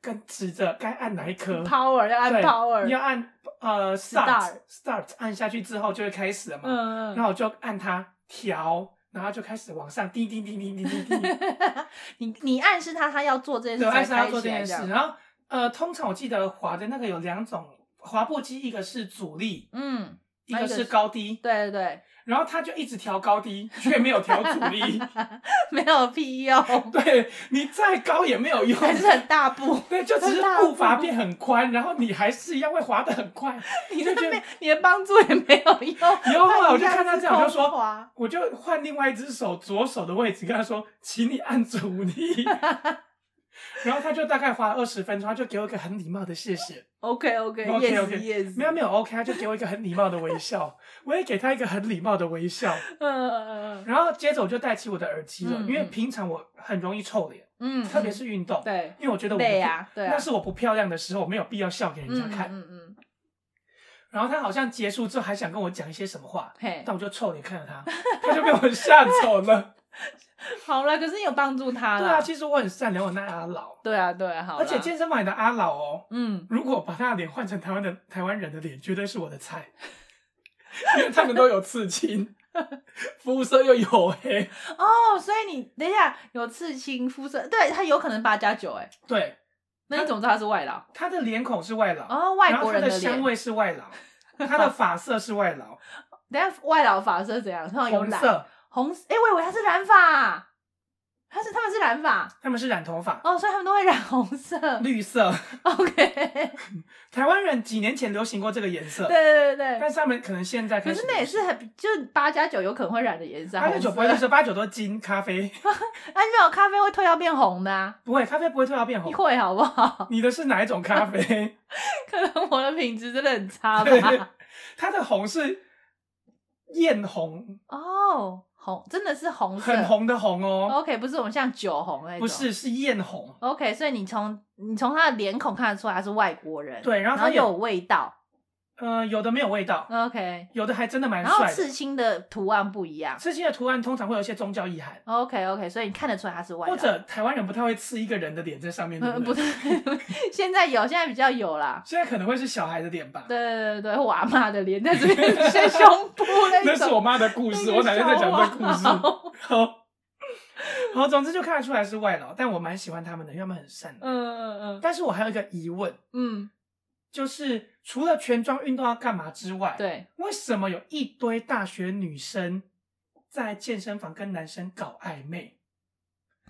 Speaker 4: 跟指着该按哪一颗
Speaker 5: power 要按 power，
Speaker 4: 你要按呃 start start 按下去之后就会开始了嘛。嗯，然后我就按它调，然后就开始往上滴滴滴滴滴滴滴。
Speaker 5: 你你暗示他他要做这件事，
Speaker 4: 对，暗示他做这件事。然后呃，通常我记得滑的那个有两种滑步机，一个是阻力，嗯，一个是高低，
Speaker 5: 对对对。
Speaker 4: 然后他就一直调高低，却没有调阻力，
Speaker 5: 没有屁用。
Speaker 4: 对，你再高也没有用，
Speaker 5: 还是很大步。
Speaker 4: 对，就只是步伐变很宽，然后你还是一样会滑得很快。
Speaker 5: 你就觉得你的帮助也没有用。
Speaker 4: 然后后来我就看他这样，我就说，我就换另外一只手，左手的位置，跟他说，请你按阻力。然后他就大概花了二十分钟，他就给我一个很礼貌的谢谢。
Speaker 5: OK OK
Speaker 4: OK
Speaker 5: OK yes
Speaker 4: 没有没有 OK，他就给我一个很礼貌的微笑，我也给他一个很礼貌的微笑。嗯嗯嗯。然后接着我就戴起我的耳机了，因为平常我很容易臭脸，嗯，特别是运动，对，因为我觉得我
Speaker 5: 对啊，对，
Speaker 4: 那是我不漂亮的时候，我没有必要笑给人家看。嗯嗯。然后他好像结束之后还想跟我讲一些什么话，嘿，但我就臭脸看着他，他就被我吓走了。
Speaker 5: 好了，可是你有帮助他了。
Speaker 4: 对啊，其实我很善良，我那阿老。
Speaker 5: 对啊，对啊，好。
Speaker 4: 而且健身房里的阿老哦，嗯，如果把他的脸换成台湾的台湾人的脸，绝对是我的菜，因为他们都有刺青，肤色又黝黑。
Speaker 5: 哦，所以你等一下有刺青，肤色，对，他有可能八加九哎。
Speaker 4: 对，
Speaker 5: 那你怎么知道他是外劳？
Speaker 4: 他的脸孔是外劳
Speaker 5: 哦，外国人的
Speaker 4: 香味是外劳，他的发色是外劳。
Speaker 5: 等下外劳发色怎样？
Speaker 4: 红色。
Speaker 5: 红哎，我以为他是染发，他是他们是染发，
Speaker 4: 他们是染头发
Speaker 5: 哦，所以他们都会染红色、
Speaker 4: 绿色。
Speaker 5: OK，
Speaker 4: 台湾人几年前流行过这个颜色，
Speaker 5: 对对对对，
Speaker 4: 但是他们可能现在可
Speaker 5: 是那也是很就是八加九有可能会染的颜色，
Speaker 4: 八加九不会是八九都金咖啡，
Speaker 5: 哎没有咖啡会退到变红的啊，
Speaker 4: 不会咖啡不会退到变红，
Speaker 5: 你会好不好？
Speaker 4: 你的是哪一种咖啡？
Speaker 5: 可能我的品质真的很差吧，
Speaker 4: 它的红是艳红
Speaker 5: 哦。红真的是红色，
Speaker 4: 很红的红哦。
Speaker 5: OK，不是我们像酒红那种，
Speaker 4: 不是，是艳红。
Speaker 5: OK，所以你从你从他的脸孔看得出来他是外国人。
Speaker 4: 对，然后他
Speaker 5: 有味道。
Speaker 4: 呃，有的没有味道
Speaker 5: ，OK，
Speaker 4: 有的还真的蛮帅的。
Speaker 5: 然后刺青的图案不一样，
Speaker 4: 刺青的图案通常会有一些宗教意涵。
Speaker 5: OK OK，所以你看得出来他是外国人。
Speaker 4: 或者台湾人不太会刺一个人的脸在上面，对不
Speaker 5: 对？现在有，现在比较有啦。
Speaker 4: 现在可能会是小孩的脸吧？
Speaker 5: 对对对，我阿妈的脸在这边，在胸部那种。
Speaker 4: 那是我妈的故事，我奶奶在讲这个故事。好，好，总之就看得出来是外劳，但我蛮喜欢他们的，因为他们很善良。嗯嗯嗯。但是我还有一个疑问，嗯。就是除了全装运动要干嘛之外，
Speaker 5: 对，
Speaker 4: 为什么有一堆大学女生在健身房跟男生搞暧昧？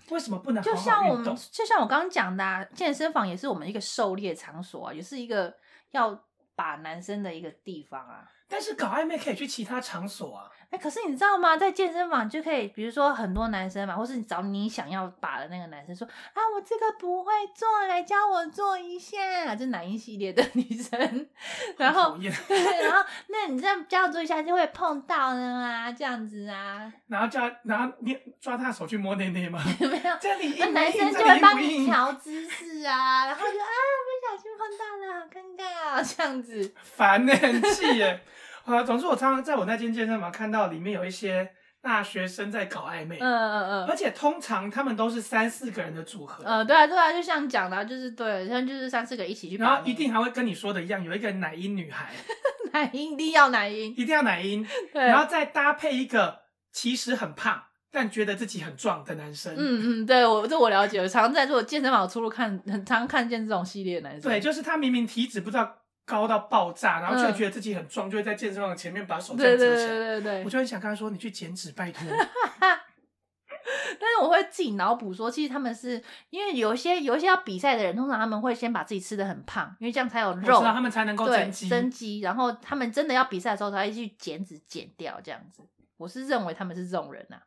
Speaker 4: 为什么不能好好？
Speaker 5: 就像我们，就像我刚刚讲的啊，健身房也是我们一个狩猎场所啊，也是一个要把男生的一个地方啊。
Speaker 4: 但是搞暧昧可以去其他场所啊。
Speaker 5: 哎、欸，可是你知道吗？在健身房就可以，比如说很多男生嘛，或是你找你想要把的那个男生说啊，我这个不会做，来教我做一下。就男一系列的 女生，然后对，然后那你这样教我做一下就会碰到了啊，这样子啊。
Speaker 4: 然后叫，然后你抓他手去摸内内吗？
Speaker 5: 没有，
Speaker 4: 这里
Speaker 5: 那男生就会帮你调姿势啊，然后就啊，不小心碰到了，好尴尬啊，这样子。
Speaker 4: 烦呢，很气耶。啊，总之我常常在我那间健身房看到里面有一些大学生在搞暧昧，嗯嗯嗯，而且通常他们都是三四个人的组合，
Speaker 5: 嗯，对啊对啊，就像讲的，就是对，像就是三四个一起去，
Speaker 4: 然后一定还会跟你说的一样，有一个奶音女孩，
Speaker 5: 奶音一定要奶音，
Speaker 4: 一定要奶音，对，然后再搭配一个其实很胖但觉得自己很壮的男生，
Speaker 5: 嗯嗯，对我这我了解，我常常在做健身房出入看，很常看见这种系列的男生，
Speaker 4: 对，就是他明明体脂不知道。高到爆炸，然后就会觉得自己很壮，嗯、就会在健身房前面把手这样折起来。对对对对对，我就很想跟他说：“你去减脂，拜托。”
Speaker 5: 但是我会自己脑补说，其实他们是因为有一些有一些要比赛的人，通常他们会先把自己吃的很胖，因为这样才有肉，
Speaker 4: 他们才能够增肌。
Speaker 5: 增肌，然后他们真的要比赛的时候才会去减脂减掉这样子。我是认为他们是这种人呐、啊。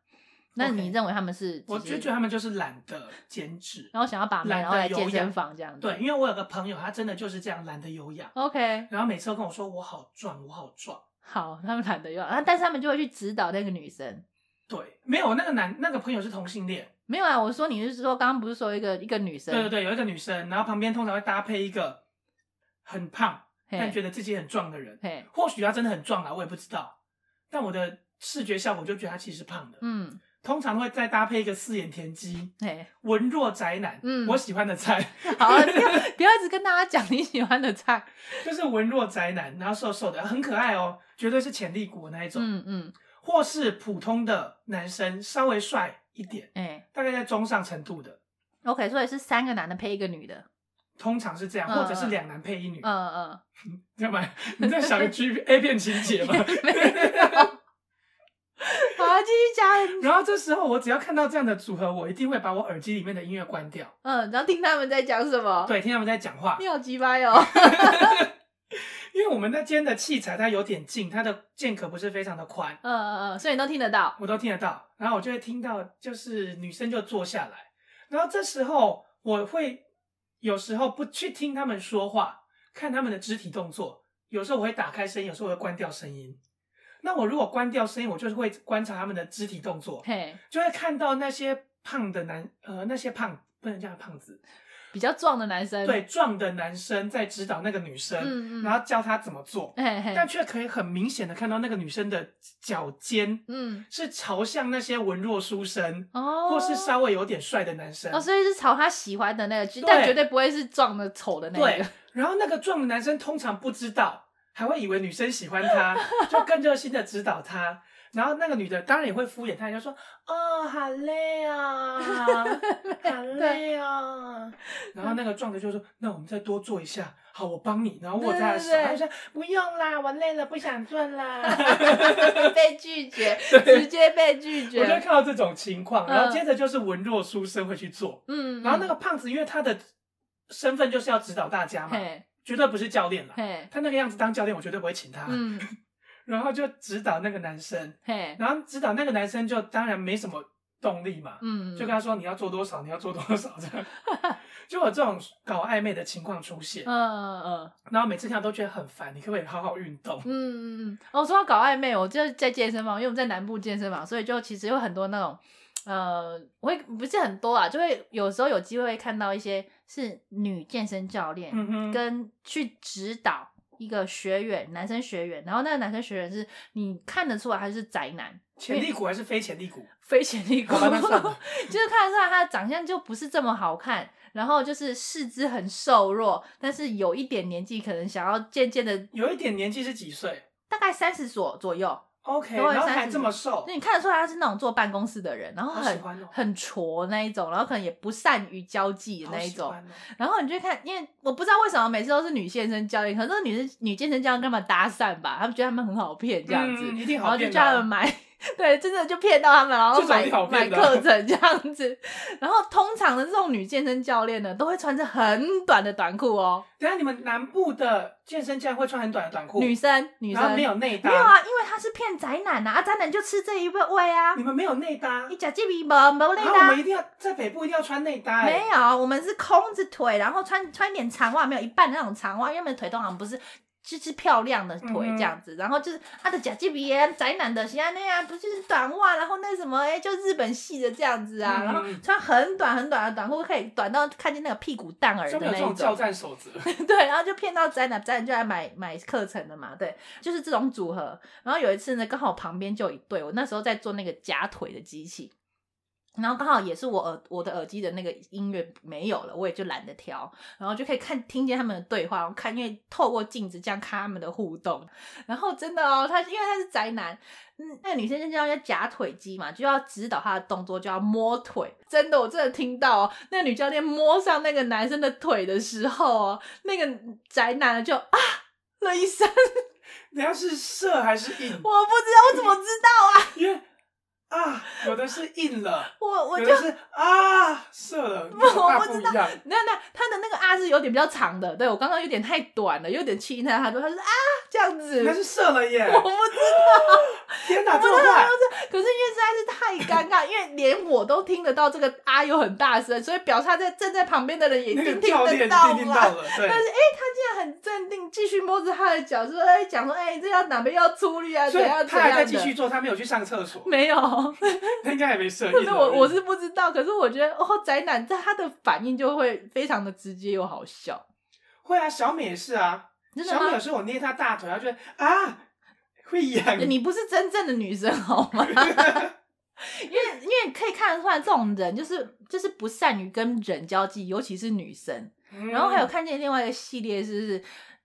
Speaker 5: 那你认为他们是？
Speaker 4: 我就觉得他们就是懒得减脂，
Speaker 5: 然后想要把懒，然后来健身房这样子。
Speaker 4: 对，因为我有个朋友，他真的就是这样懒得有氧。
Speaker 5: OK，
Speaker 4: 然后每次都跟我说我好壮，我好壮。
Speaker 5: 好，他们懒得有氧，但是他们就会去指导那个女生。
Speaker 4: 对，没有那个男那个朋友是同性恋。
Speaker 5: 没有啊，我说你是说刚刚不是说一个一个女生？
Speaker 4: 对对对，有一个女生，然后旁边通常会搭配一个很胖但觉得自己很壮的人。嘿，或许他真的很壮啊，我也不知道。但我的视觉效果就觉得他其实胖的。嗯。通常会再搭配一个四眼田鸡，哎，文弱宅男，嗯，我喜欢的菜。
Speaker 5: 好啊，不要不要一直跟大家讲你喜欢的菜，
Speaker 4: 就是文弱宅男，然后瘦瘦的，很可爱哦，绝对是潜力股的那一种，嗯嗯，或是普通的男生，稍微帅一点，哎，大概在中上程度的。
Speaker 5: OK，所以是三个男的配一个女的，
Speaker 4: 通常是这样，或者是两男配一女，嗯嗯，干嘛？你在想 G A 片情
Speaker 5: 节吗？继续讲。
Speaker 4: 然后这时候，我只要看到这样的组合，我一定会把我耳机里面的音乐关掉。
Speaker 5: 嗯，然后听他们在讲什么？
Speaker 4: 对，听他们在讲话。
Speaker 5: 你好鸡掰哦！
Speaker 4: 因为我们那间的器材它有点近，它的间隔不是非常的宽。
Speaker 5: 嗯嗯嗯，所以你都听得到。
Speaker 4: 我都听得到。然后我就会听到，就是女生就坐下来。然后这时候，我会有时候不去听他们说话，看他们的肢体动作。有时候我会打开声音，有时候我会关掉声音。那我如果关掉声音，我就是会观察他们的肢体动作，嘿，就会看到那些胖的男，呃，那些胖不能叫他胖子，
Speaker 5: 比较壮的男生，
Speaker 4: 对，壮的男生在指导那个女生，嗯嗯，然后教她怎么做，嘿嘿，但却可以很明显的看到那个女生的脚尖，嗯，是朝向那些文弱书生，哦，或是稍微有点帅的男生，
Speaker 5: 哦，所以是朝他喜欢的那个，但绝对不会是壮的丑的那个，
Speaker 4: 对，然后那个壮的男生通常不知道。还会以为女生喜欢他，就更热心的指导他。然后那个女的当然也会敷衍他，就说：“哦，好累啊，好累啊。”然后那个壮的就说：“那我们再多做一下，好，我帮你。”然后握他的手，他就说：“不用啦，我累了，不想做啦。”
Speaker 5: 被拒绝，直接被拒绝。
Speaker 4: 我就看到这种情况，然后接着就是文弱书生会去做。嗯，然后那个胖子因为他的身份就是要指导大家嘛。绝对不是教练了，他那个样子当教练，我绝对不会请他。嗯，然后就指导那个男生，然后指导那个男生就当然没什么动力嘛，嗯，就跟他说，你要做多少，你要做多少这样，就有这种搞暧昧的情况出现。嗯嗯嗯，然后每次看都觉得很烦，你可不可以好好运动？嗯
Speaker 5: 嗯嗯。哦，说到搞暧昧，我就在健身房，因为我们在南部健身房，所以就其实有很多那种。呃，我会不是很多啊，就会有时候有机会会看到一些是女健身教练，跟去指导一个学员，男生学员，然后那个男生学员是你看得出来他是宅男，
Speaker 4: 潜力股还是非潜力股？
Speaker 5: 非潜力股，就是看得出来他的长相就不是这么好看，然后就是四肢很瘦弱，但是有一点年纪，可能想要渐渐的，
Speaker 4: 有一点年纪是几岁？
Speaker 5: 大概三十左左右。
Speaker 4: OK，然后还这么瘦，
Speaker 5: 那你看得出来他是那种坐办公室的人，然后很、哦、很挫那一种，然后可能也不善于交际的那一种，哦、然后你就看，因为我不知道为什么每次都是女健身教练，可能女生女健身教练干嘛搭讪吧，他们觉得他们很好骗这样子，
Speaker 4: 嗯、一定好骗，
Speaker 5: 然后就叫他们买。对，真的就骗到他们，然后买买课程这样子。然后通常的这种女健身教练呢，都会穿着很短的短裤哦。
Speaker 4: 等下你们南部的健身教练会穿很短的短裤？
Speaker 5: 女生，女生
Speaker 4: 没有内搭。
Speaker 5: 没有啊，因为他是骗宅男啊，宅男就吃这一味啊。
Speaker 4: 你们没有内搭？
Speaker 5: 你假鸡皮没没内搭？
Speaker 4: 我们一定要在北部一定要穿内搭。
Speaker 5: 没有，我们是空着腿，然后穿穿一点长袜，没有一半的那种长袜，因为我们腿通常不是。就是漂亮的腿这样子，嗯、然后就是他的假鸡皮也宅男的，像那样不就是短袜，然后那什么哎，就日本系的这样子啊，嗯、然后穿很短很短的短裤，可以短到看见那个屁股蛋儿的那种。
Speaker 4: 教战守则。
Speaker 5: 对，然后就骗到宅男，宅男就来买买课程的嘛，对，就是这种组合。然后有一次呢，刚好旁边就有一对，我那时候在做那个假腿的机器。然后刚好也是我耳我的耳机的那个音乐没有了，我也就懒得调，然后就可以看听见他们的对话，然后看因为透过镜子这样看他们的互动，然后真的哦，他因为他是宅男，嗯，那个女生就叫叫夹腿肌嘛，就要指导他的动作，就要摸腿，真的我真的听到哦，那个女教练摸上那个男生的腿的时候哦，那个宅男就啊。了一声。
Speaker 4: 人家是射还是硬？
Speaker 5: 我不知道，我怎么知道啊？
Speaker 4: 因为啊，有的是硬了，
Speaker 5: 我我就
Speaker 4: 是啊射了，
Speaker 5: 我
Speaker 4: 大
Speaker 5: 不知道。那那他的那个啊是有点比较长的，对我刚刚有点太短了，有点气他，他说他说啊这样子，
Speaker 4: 那是射了耶！
Speaker 5: 我不知道。
Speaker 4: 天哪，
Speaker 5: 这么
Speaker 4: 快！
Speaker 5: 可是因为实在是太尴尬，因为连我都听得到这个啊有很大声，所以表示他在站在旁边的人也一定
Speaker 4: 听
Speaker 5: 得。到
Speaker 4: 了，
Speaker 5: 但。是哎、他竟然很镇定，继续摸着他的脚，说哎讲说哎、这要哪边要出力啊，怎样
Speaker 4: 他还在。继续做，他没有去上厕所，
Speaker 5: 没有，
Speaker 4: 他应该还没射
Speaker 5: 可是。我我是不知道，可是我觉得哦，宅男在他的反应就会非常的直接又好笑，
Speaker 4: 会啊，小美也是啊。小美有？时候我捏她大腿，她就会啊，会痒。
Speaker 5: 你不是真正的女生好吗？因为因为可以看得出来，这种人就是就是不善于跟人交际，尤其是女生。
Speaker 4: 嗯
Speaker 5: 然后还有看见另外一个系列是，是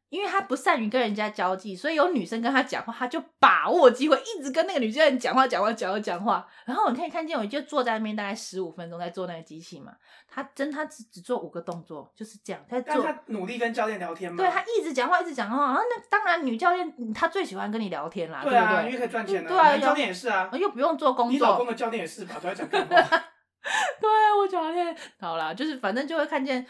Speaker 5: 因为他不善于跟人家交际，所以有女生跟他讲话，他就把握机会，一直跟那个女生讲话，讲话，讲话，讲话。然后你可以看见，我就坐在那边大概十五分钟，在做那个机器嘛。他真他只只做五个动作，就是这样，在做。
Speaker 4: 但他努力跟教练聊天嘛。
Speaker 5: 对他一直讲话，一直讲话。然后那当然，女教练嗯她最喜欢跟你聊天啦，
Speaker 4: 对啊，
Speaker 5: 不对？
Speaker 4: 因为可以赚
Speaker 5: 钱啊
Speaker 4: 男教练也是啊。
Speaker 5: 又不用做工作。
Speaker 4: 你老公的教练也是吧？都在讲干话。
Speaker 5: 对啊，我教练好啦，就是反正就会看见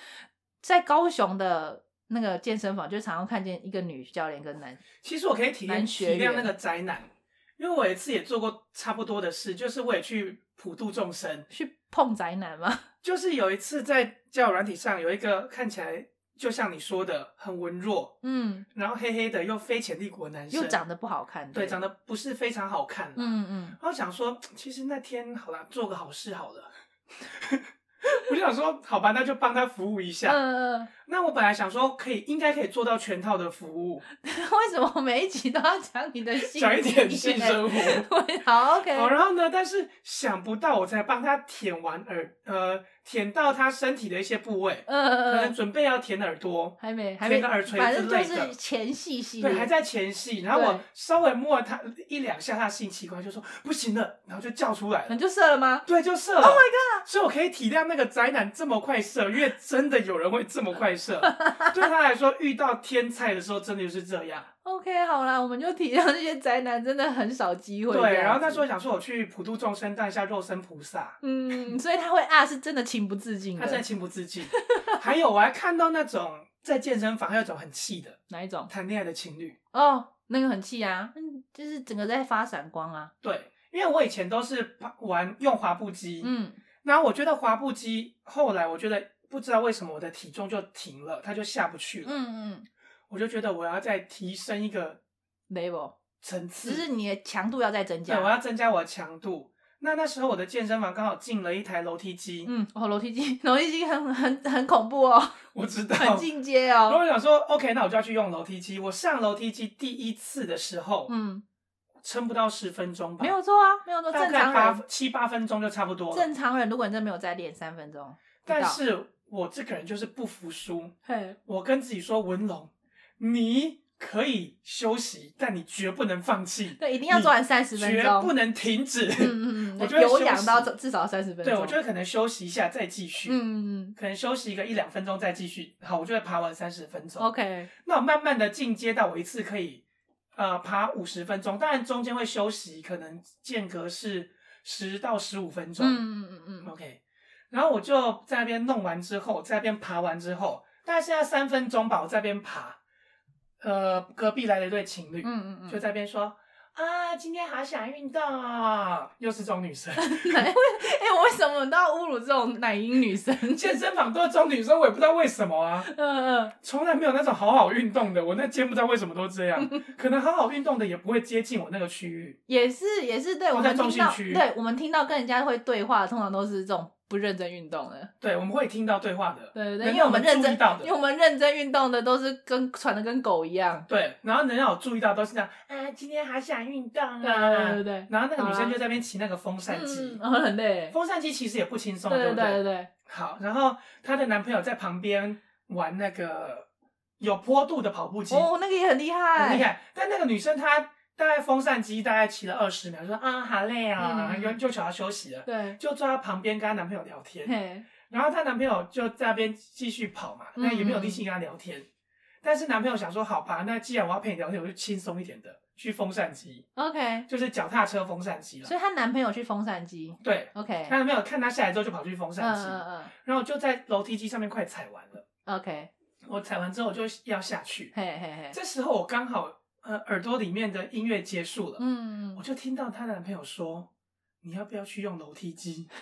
Speaker 5: 在高雄的那个健身房，就常常看见一个女教练跟男。
Speaker 4: 其实我可以
Speaker 5: 体
Speaker 4: 体谅那个宅男，因为我有一次也做过差不多的事，就是我也去普度众生。
Speaker 5: 去碰宅男吗？
Speaker 4: 就是有一次在交友软体上，有一个看起来就像你说的很文弱，
Speaker 5: 嗯，
Speaker 4: 然后黑黑的又非潜力股的男生，
Speaker 5: 又长得不好看，
Speaker 4: 对，长得不是非常好看。
Speaker 5: 嗯嗯，
Speaker 4: 然后想说，其实那天好啦，做个好事好了。我就想说，好吧，那就帮他服务一下。
Speaker 5: 嗯嗯，
Speaker 4: 那我本来想说，可以应该可以做到全套的服务，
Speaker 5: 为什么每一集都要讲你的性？
Speaker 4: 讲一点性生活。
Speaker 5: 好，OK。
Speaker 4: 好，然后呢，但是想不到我才帮他舔完耳，呃，舔到他身体的一些部位，
Speaker 5: 嗯嗯
Speaker 4: 可能
Speaker 5: 嗯，
Speaker 4: 准备要舔耳朵，
Speaker 5: 还没还没
Speaker 4: 舔个耳垂
Speaker 5: 反
Speaker 4: 之类的
Speaker 5: 正就是前戏系列，
Speaker 4: 对，还在前戏。然后我
Speaker 5: 对
Speaker 4: 稍微摸了他一两下他的性器官，就说不行了，然后就叫出来了。
Speaker 5: 你就射了吗？
Speaker 4: 对，就射了。Oh my god！所以我可以体谅那个宅男这么快射，因为真的有人会这么快射。对他来说，遇到天菜的时候，真的就是这样。
Speaker 5: OK，好啦，我们就体谅这些宅男，真的很少机会。
Speaker 4: 对，然后那时
Speaker 5: 候，
Speaker 4: 想说，我去普度众生，当一下肉身菩萨，
Speaker 5: 嗯，所以他会啊，是真的情不自禁。
Speaker 4: 他真的情不自禁。还有，我还看到那种在健身房还有一种很气的
Speaker 5: 哪一种？
Speaker 4: 谈恋爱的情侣。
Speaker 5: 哦，那个很气啊，嗯，就是整个在发闪光啊。
Speaker 4: 对，因为我以前都是玩用滑步机，
Speaker 5: 嗯，
Speaker 4: 然后我觉得滑步机后来我觉得不知道为什么我的体重就停了，它就下不去了。
Speaker 5: 嗯嗯
Speaker 4: 我就觉得我要再提升一个
Speaker 5: ，level，
Speaker 4: 层次，
Speaker 5: 只是你的强度要再增加
Speaker 4: 对，
Speaker 5: 加。
Speaker 4: 我要增加我的强度。那那时候我的健身房刚好进了一台楼梯机，
Speaker 5: 嗯，哦，楼梯机，楼梯机很很很恐怖哦，
Speaker 4: 我知道。
Speaker 5: 很进阶
Speaker 4: 然后
Speaker 5: 哦。
Speaker 4: 我想说，OK，那我就要去用楼梯机。我上楼梯机第一次的时候，
Speaker 5: 嗯，
Speaker 4: 撑不到十分钟吧，
Speaker 5: 没有错啊，没有
Speaker 4: 错，
Speaker 5: 正常人，
Speaker 4: 七八分钟就差不多了。
Speaker 5: 正常人，如果你真没有再练三分钟，
Speaker 4: 但是我这个人就是不服输，
Speaker 5: 嘿，
Speaker 4: 我跟自己说，文龙，你可以休息，但你绝不能放弃，
Speaker 5: 对，一定要做完三十分钟，
Speaker 4: 绝不能停止。
Speaker 5: 嗯嗯嗯，
Speaker 4: 我觉得
Speaker 5: 有氧到至少三十分钟。
Speaker 4: 对，我就会可能休息一下再继续，
Speaker 5: 嗯嗯
Speaker 4: 可能休息一个一两分钟再继续。好，我就会爬完三十分钟。
Speaker 5: 嗯，OK，
Speaker 4: 那我慢慢的进阶到我一次可以呃爬五十分钟，当然中间会休息，可能间隔是十到十五分钟。
Speaker 5: 嗯嗯嗯嗯
Speaker 4: OK，然后我就在那边弄完之后，在那边爬完之后，大概现在三分钟吧，我在那边爬。呃，隔壁来了一对情侣，
Speaker 5: 嗯嗯嗯，
Speaker 4: 就在那边说啊，今天好想运动啊，又是这种女生。
Speaker 5: 哎，我为什么都要侮辱这种奶音女生？
Speaker 4: 健身房都是这种女生，我也不知道为什么啊，
Speaker 5: 嗯嗯，
Speaker 4: 从来没有那种好好运动的。我那间不知道为什么都这样，可能好好运动的也不会接近我那个区域。
Speaker 5: 也是也是，
Speaker 4: 对
Speaker 5: 我们听到，
Speaker 4: 中心区
Speaker 5: 对我们听到跟人家会对话，通常都是这种不认真运动的。
Speaker 4: 对，我们会听到对话的，
Speaker 5: 对对
Speaker 4: 对，
Speaker 5: 因为我们认真因为我们认真运动的都是跟喘的跟狗一样。
Speaker 4: 对，然后能让我注意到都是这样啊，今天好想运
Speaker 5: 动
Speaker 4: 啊，
Speaker 5: 对对对
Speaker 4: 然后那个女生就在那边骑那个风扇机
Speaker 5: 嗯，，然后很累。
Speaker 4: 风扇机其实也不轻松，
Speaker 5: 对对
Speaker 4: 不对？
Speaker 5: 对对对，
Speaker 4: 好，然后她的男朋友在旁边玩那个有坡度的跑步机，
Speaker 5: 哦，那个也很厉害，
Speaker 4: 很厉害。但那个女生她大概风扇机大概骑了二十秒，就说啊好累啊，
Speaker 5: 嗯。
Speaker 4: 又就求要休息了，
Speaker 5: 对，
Speaker 4: 就坐在旁边跟她男朋友聊天。然后她男朋友就在那边继续跑嘛，
Speaker 5: 嗯
Speaker 4: 那也没有力气跟她聊天。但是男朋友想说，好吧，那既然我要陪你聊天，我就轻松一点的，去风扇机
Speaker 5: ，OK，
Speaker 4: 就是脚踏车风扇机了。
Speaker 5: 所以她男朋友去风扇机，
Speaker 4: 对
Speaker 5: ，OK，
Speaker 4: 她男朋友看她下来之后就跑去风扇机，
Speaker 5: 嗯嗯。
Speaker 4: 然后就在楼梯机上面快踩完了
Speaker 5: ，OK，
Speaker 4: 我踩完之后我就要下去，
Speaker 5: 嘿嘿嘿，
Speaker 4: 这时候我刚好呃耳朵里面的音乐结束了，
Speaker 5: 嗯
Speaker 4: 我就听到她男朋友说，你要不要去用楼梯机？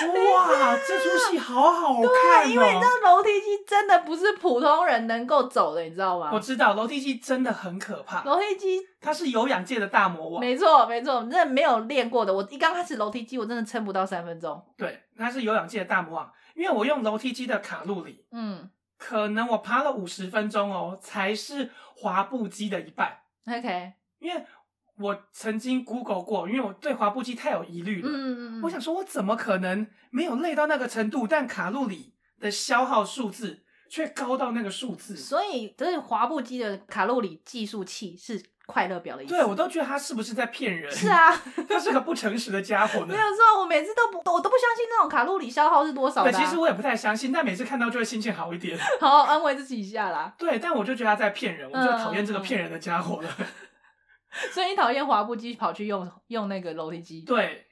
Speaker 4: 哇，这出戏好好看哦！
Speaker 5: 对，因为你知道楼梯机真的不是普通人能够走的，你知道吗？
Speaker 4: 我知道楼梯机真的很可怕，
Speaker 5: 楼梯机
Speaker 4: 它是有氧界的大魔王。
Speaker 5: 没错没错，真的没有练过的，我一刚开始楼梯机我真的撑不到三分钟。
Speaker 4: 对，它是有氧界的大魔王，因为我用楼梯机的卡路里，
Speaker 5: 嗯
Speaker 4: 可能我爬了五十分钟哦，才是滑步机的一半。
Speaker 5: ，OK，
Speaker 4: 因为我曾经 Google 过，因为我对滑步机太有疑虑了。
Speaker 5: 嗯嗯嗯，
Speaker 4: 我想说，我怎么可能没有累到那个程度，但卡路里的消耗数字却高到那个数字？
Speaker 5: 所以所以滑步机的卡路里计数器是快乐表的意思。
Speaker 4: 对，我都觉得他是不是在骗人？
Speaker 5: 是啊，
Speaker 4: 他是个不诚实的家伙呢
Speaker 5: 没有。错，我每次都不，我都不相信那种卡路里消耗是多少的、
Speaker 4: 对，
Speaker 5: 啊。
Speaker 4: 其实我也不太相信，但每次看到就会心情好一点。
Speaker 5: 好好安慰自己一下啦。
Speaker 4: 对，但我就觉得他在骗人，我就讨厌这个
Speaker 5: 嗯
Speaker 4: 骗人的家伙了。
Speaker 5: 所以你讨厌滑步机，跑去用用那个楼梯机？
Speaker 4: 对，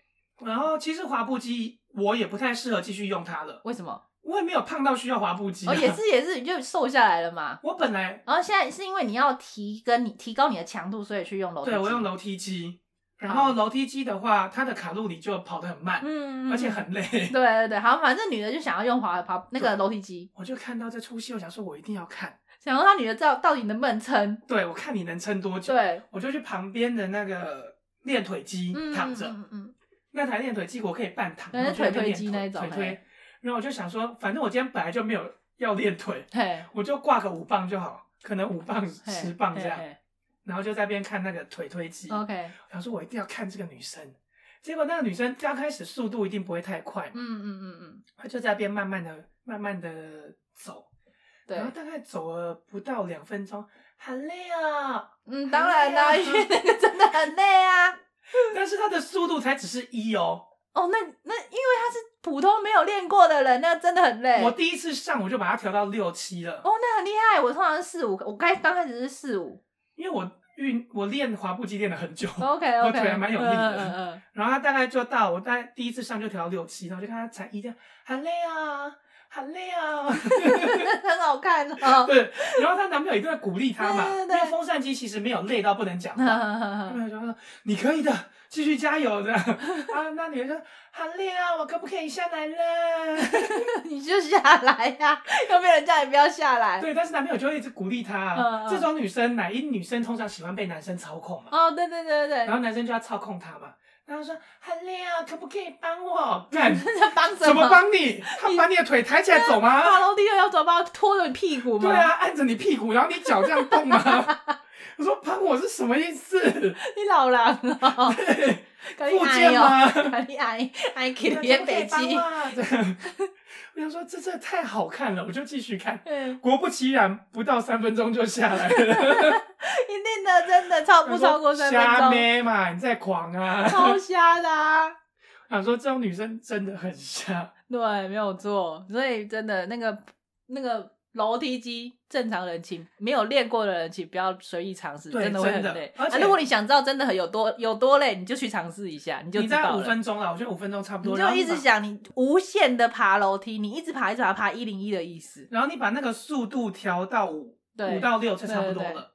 Speaker 4: 然后其实滑步机我也不太适合继续用它了，
Speaker 5: 为什么？
Speaker 4: 我也没有胖到需要滑步机、啊。
Speaker 5: 哦，也是也是，你就瘦下来了嘛。
Speaker 4: 我本来
Speaker 5: 然后现在是因为你要提跟你提高你的强度，所以去用楼梯机。
Speaker 4: 对我用楼梯机，然后楼梯机的话，它的卡路里就跑得很慢，
Speaker 5: 嗯，嗯，
Speaker 4: 而且很累。
Speaker 5: 对对对，好，反正女的就想要用滑滑那个楼梯机，
Speaker 4: 我就看到这出戏，我想说我一定要看。
Speaker 5: 想要让女的知道到底能不能撑。
Speaker 4: 对，我看你能撑多久。
Speaker 5: 对，
Speaker 4: 我就去旁边的那个练腿机
Speaker 5: 嗯，
Speaker 4: 躺着。
Speaker 5: 嗯嗯
Speaker 4: 那台练腿机我可以半躺，那边
Speaker 5: 腿推机那一种嘿
Speaker 4: 腿推。然后我就想说，反正我今天本来就没有要练腿，我就挂个五磅就好，可能五磅、十磅这
Speaker 5: 样。
Speaker 4: 然后就在那边看那个腿推
Speaker 5: 机。OK，
Speaker 4: 我想说我一定要看这个女生。结果那个女生刚开始速度一定不会太快嘛，
Speaker 5: 嗯嗯嗯嗯，
Speaker 4: 她就在那边慢慢的、慢慢的走，
Speaker 5: 对
Speaker 4: 然，后大概走了不到两分钟，很累啊。
Speaker 5: 嗯，当然啦，因为那个真的很累啊。
Speaker 4: 但是她的速度才只是一哦。
Speaker 5: 哦，那那因为她是普通没有练过的人，那真的很累。
Speaker 4: 我第一次上我就把它调到六七了，
Speaker 5: 哦，那很厉害。我通常是四五，我开刚开始是四五。
Speaker 4: 因为我运我练滑步机练了很久
Speaker 5: ，OK
Speaker 4: 我
Speaker 5: OK，
Speaker 4: 腿还蛮有力的
Speaker 5: 嗯嗯嗯
Speaker 4: 然后他大概就到我大概第一次上就调到六七，然后就看他踩一这样，很累啊，很累啊。
Speaker 5: 嗯，很好看哦。
Speaker 4: 对，然后她男朋友一定会鼓励她嘛，
Speaker 5: 对对对
Speaker 4: 因为风扇机其实没有累到不能讲话，男朋
Speaker 5: 嗯
Speaker 4: 友就说你可以的，继续加油的。啊，那女人说好累啊，我可不可以下来了？
Speaker 5: 你就下来呀、又没有人叫你不要下来。
Speaker 4: 对，但是男朋友就会一直鼓励她。这种女生，哪一女生通常喜欢被男生操控嘛？
Speaker 5: 哦，对对对对对
Speaker 4: 然后男生就要操控她嘛。然后说很累啊，可不可以帮我？干，
Speaker 5: 对，在帮什
Speaker 4: 怎么帮你？他把你的腿抬起来走吗？
Speaker 5: 爬楼梯又要走，把我拖着你屁股吗？
Speaker 4: 对啊，按着你屁股，然后你脚这样动吗？我说喷我是什么意思？
Speaker 5: 你老人哦，跟你
Speaker 4: 附件吗？
Speaker 5: 跟你爱爱去
Speaker 4: 可
Speaker 5: 连北
Speaker 4: 不可以帮
Speaker 5: 极。
Speaker 4: 啊这样 我想说这真的太好看了，我就继续看。
Speaker 5: 嗯，
Speaker 4: 果不其然，不到三分钟就下来了。
Speaker 5: 一定的，真的超不超过三分
Speaker 4: 瞎
Speaker 5: 钟，
Speaker 4: 妹嘛，你在狂啊！
Speaker 5: 超瞎的啊！
Speaker 4: 想说这种女生真的很瞎。
Speaker 5: 对，没有错。所以真的那个那个楼梯机，正常人请没有练过的人请不要随意尝试，
Speaker 4: 对
Speaker 5: 真的会很
Speaker 4: 真的
Speaker 5: 累。
Speaker 4: 而且
Speaker 5: 啊，如果你想知道真的很有多有多累，你就去尝试一下，你就
Speaker 4: 你大概五
Speaker 5: 了。
Speaker 4: 分钟了，我觉得五分钟差不多。
Speaker 5: 你就
Speaker 4: 然后，
Speaker 5: 一直想，你无限的爬楼梯，你一直爬一直爬，爬一零一的意思。
Speaker 4: 然后你把那个速度调到五，
Speaker 5: 对
Speaker 4: 五到六就差不多
Speaker 5: 对对
Speaker 4: 了。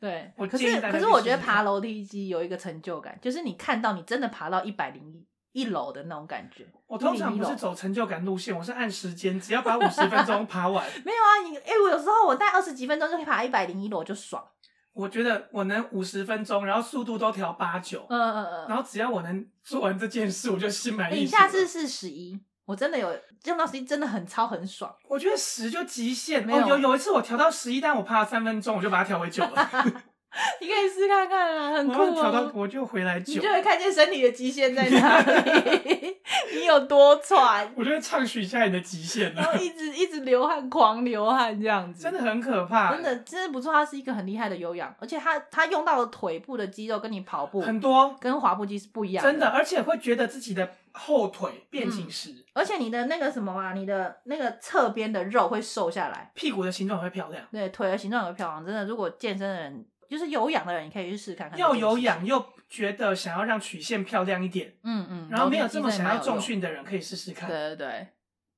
Speaker 5: 对，
Speaker 4: 我
Speaker 5: 可是
Speaker 4: 建议大家
Speaker 5: 可是我觉得
Speaker 4: 试试看
Speaker 5: 爬楼梯机有一个成就感，就是你看到你真的爬到一百零一一楼的那种感觉。
Speaker 4: 我通常不是走成就感路线，我是按时间，只要把五十分钟爬完，
Speaker 5: 没有啊，你哎、我有时候我大概二十几分钟就可以爬一百零一楼，我就爽。
Speaker 4: 我觉得我能五十分钟，然后速度都调八九，
Speaker 5: 嗯嗯嗯。
Speaker 4: 然后只要我能做完这件事，我就心
Speaker 5: 满
Speaker 4: 意足你。
Speaker 5: 下次是十一，我真的有用到十一，真的很超很爽。
Speaker 4: 我觉得十就极限
Speaker 5: 没有
Speaker 4: 哦。有有一次我调到十一，但我爬了三分钟，我就把它调回九了。
Speaker 5: 你可以试看看啊，很酷。
Speaker 4: 我就回来
Speaker 5: 你就，会看见身体的极限在哪里，你有多喘，
Speaker 4: 我就会唱许一下你的极限了，
Speaker 5: 然后一直一直流汗，狂流汗这样子，
Speaker 4: 真的很可怕，
Speaker 5: 真的真的不错。它是一个很厉害的有氧，而且它它用到的腿部的肌肉跟你跑步
Speaker 4: 很多，
Speaker 5: 跟滑步机是不一样
Speaker 4: 真的，而且会觉得自己的后腿变紧实，
Speaker 5: 而且你的那个什么啊，你的那个侧边的肉会瘦下来，
Speaker 4: 屁股的形状也会漂亮，
Speaker 5: 对，腿的形状也会漂亮。真的，如果健身的人就是有氧的人，你可以去试看看。
Speaker 4: 又有氧，又觉得想要让曲线漂亮一点，
Speaker 5: 嗯嗯，
Speaker 4: 然后没有
Speaker 5: 这么
Speaker 4: 想要重。训的人可以试试看。
Speaker 5: 对对对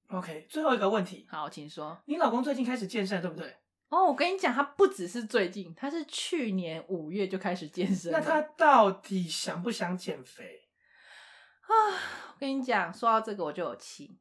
Speaker 4: ，OK，最后一个问题，
Speaker 5: 好，请说。
Speaker 4: 你老公最近开始健身，对不对？
Speaker 5: 哦，我跟你讲，他不只是最近，他是去年五月就开始健身。
Speaker 4: 那他到底想不想减肥？
Speaker 5: 啊，我跟你讲，说到这个我就有气。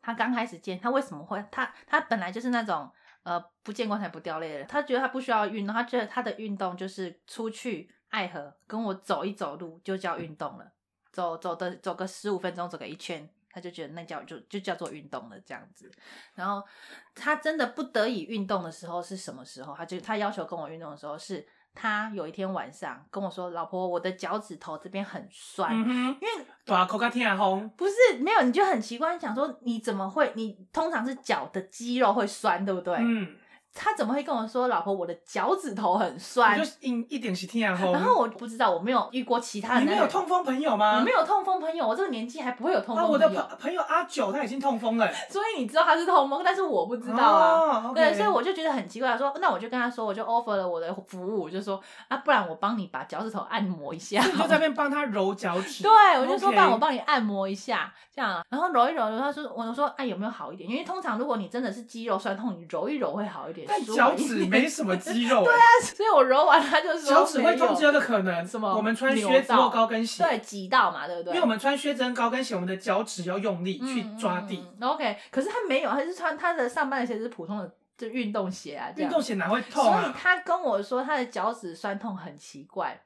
Speaker 5: 他刚开始健，他为什么会？他他本来就是那种呃不见棺材不掉泪的人，他觉得他不需要运动，他觉得他的运动就是出去爱河跟我走一走路就叫运动了，走走的走个十五分钟，走个一圈，他就觉得那叫就就叫做运动了这样子。然后他真的不得已运动的时候是什么时候？他就他要求跟我运动的时候是。他有一天晚上跟我说：“老婆，我的脚趾头这边很酸。
Speaker 4: 嗯，
Speaker 5: 因为
Speaker 4: 大口甲天啊红，
Speaker 5: 不是没有，你就很奇怪，想说你怎么会？你通常是脚的肌肉会酸，对不对？
Speaker 4: 嗯，
Speaker 5: 他怎么会跟我说，老婆，我的脚趾头很酸
Speaker 4: 我？就一一点是天啊红。
Speaker 5: 然后我不知道，我没有遇过其他的
Speaker 4: 你没有痛风朋友吗？
Speaker 5: 我没有痛风朋友，我这个年纪还不会有痛
Speaker 4: 啊，
Speaker 5: 风
Speaker 4: 我的
Speaker 5: 朋友，
Speaker 4: 朋朋友阿九他已经痛风了，
Speaker 5: 所以你知道他是痛风，但是我不知道啊。对，所以我就觉得很奇怪，说那我就跟他说，我就 offer 了我的服务，我就说啊，不然我帮你把脚趾头按摩一下。
Speaker 4: 你就在那边帮他揉脚趾。
Speaker 5: 对，我就说
Speaker 4: OK
Speaker 5: 帮我帮你按摩一下，这样，然后揉一揉，他说，我就说，哎，有没有好一点？因为通常如果你真的是肌肉酸痛，你揉一揉会好一点。
Speaker 4: 但
Speaker 5: 脚
Speaker 4: 趾 没什么肌肉，对啊，
Speaker 5: 所以我揉完他就说
Speaker 4: 脚趾会痛只有个可能，
Speaker 5: 什么
Speaker 4: 我们穿靴子或
Speaker 5: 到
Speaker 4: 高跟鞋，
Speaker 5: 对，挤到嘛，对不对？
Speaker 4: 因为我们穿靴子跟高跟鞋，我们的脚趾要用力去抓地。
Speaker 5: 嗯嗯嗯 OK，可是他没有，他是穿他的上班的鞋子是普通的就运动鞋啊，
Speaker 4: 运动鞋哪会痛
Speaker 5: 所以
Speaker 4: 啊？
Speaker 5: 他跟我说他的脚趾酸痛很奇怪。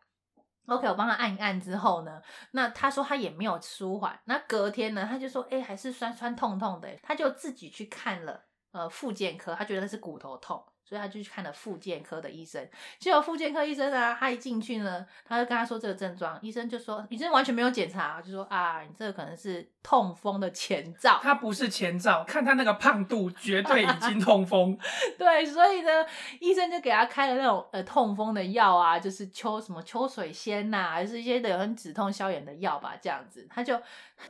Speaker 5: OK，我帮他按一按之后呢，那他说他也没有舒缓。那隔天呢，他就说，哎、还是酸酸痛痛的。他就自己去看了呃复健科，他觉得那是骨头痛，所以他就去看了复健科的医生。结果复健科医生啊，他一进去呢，他就跟他说这个症状，医生就说，医生完全没有检查，就说啊，你这个可能是痛风的前兆。
Speaker 4: 他不是前兆，看他那个胖度，绝对已经痛风。
Speaker 5: 对，所以呢，医生就给他开了那种呃痛风的药啊，就是秋什么秋水仙呐、啊，还是一些的很止痛消炎的药吧，这样子，他就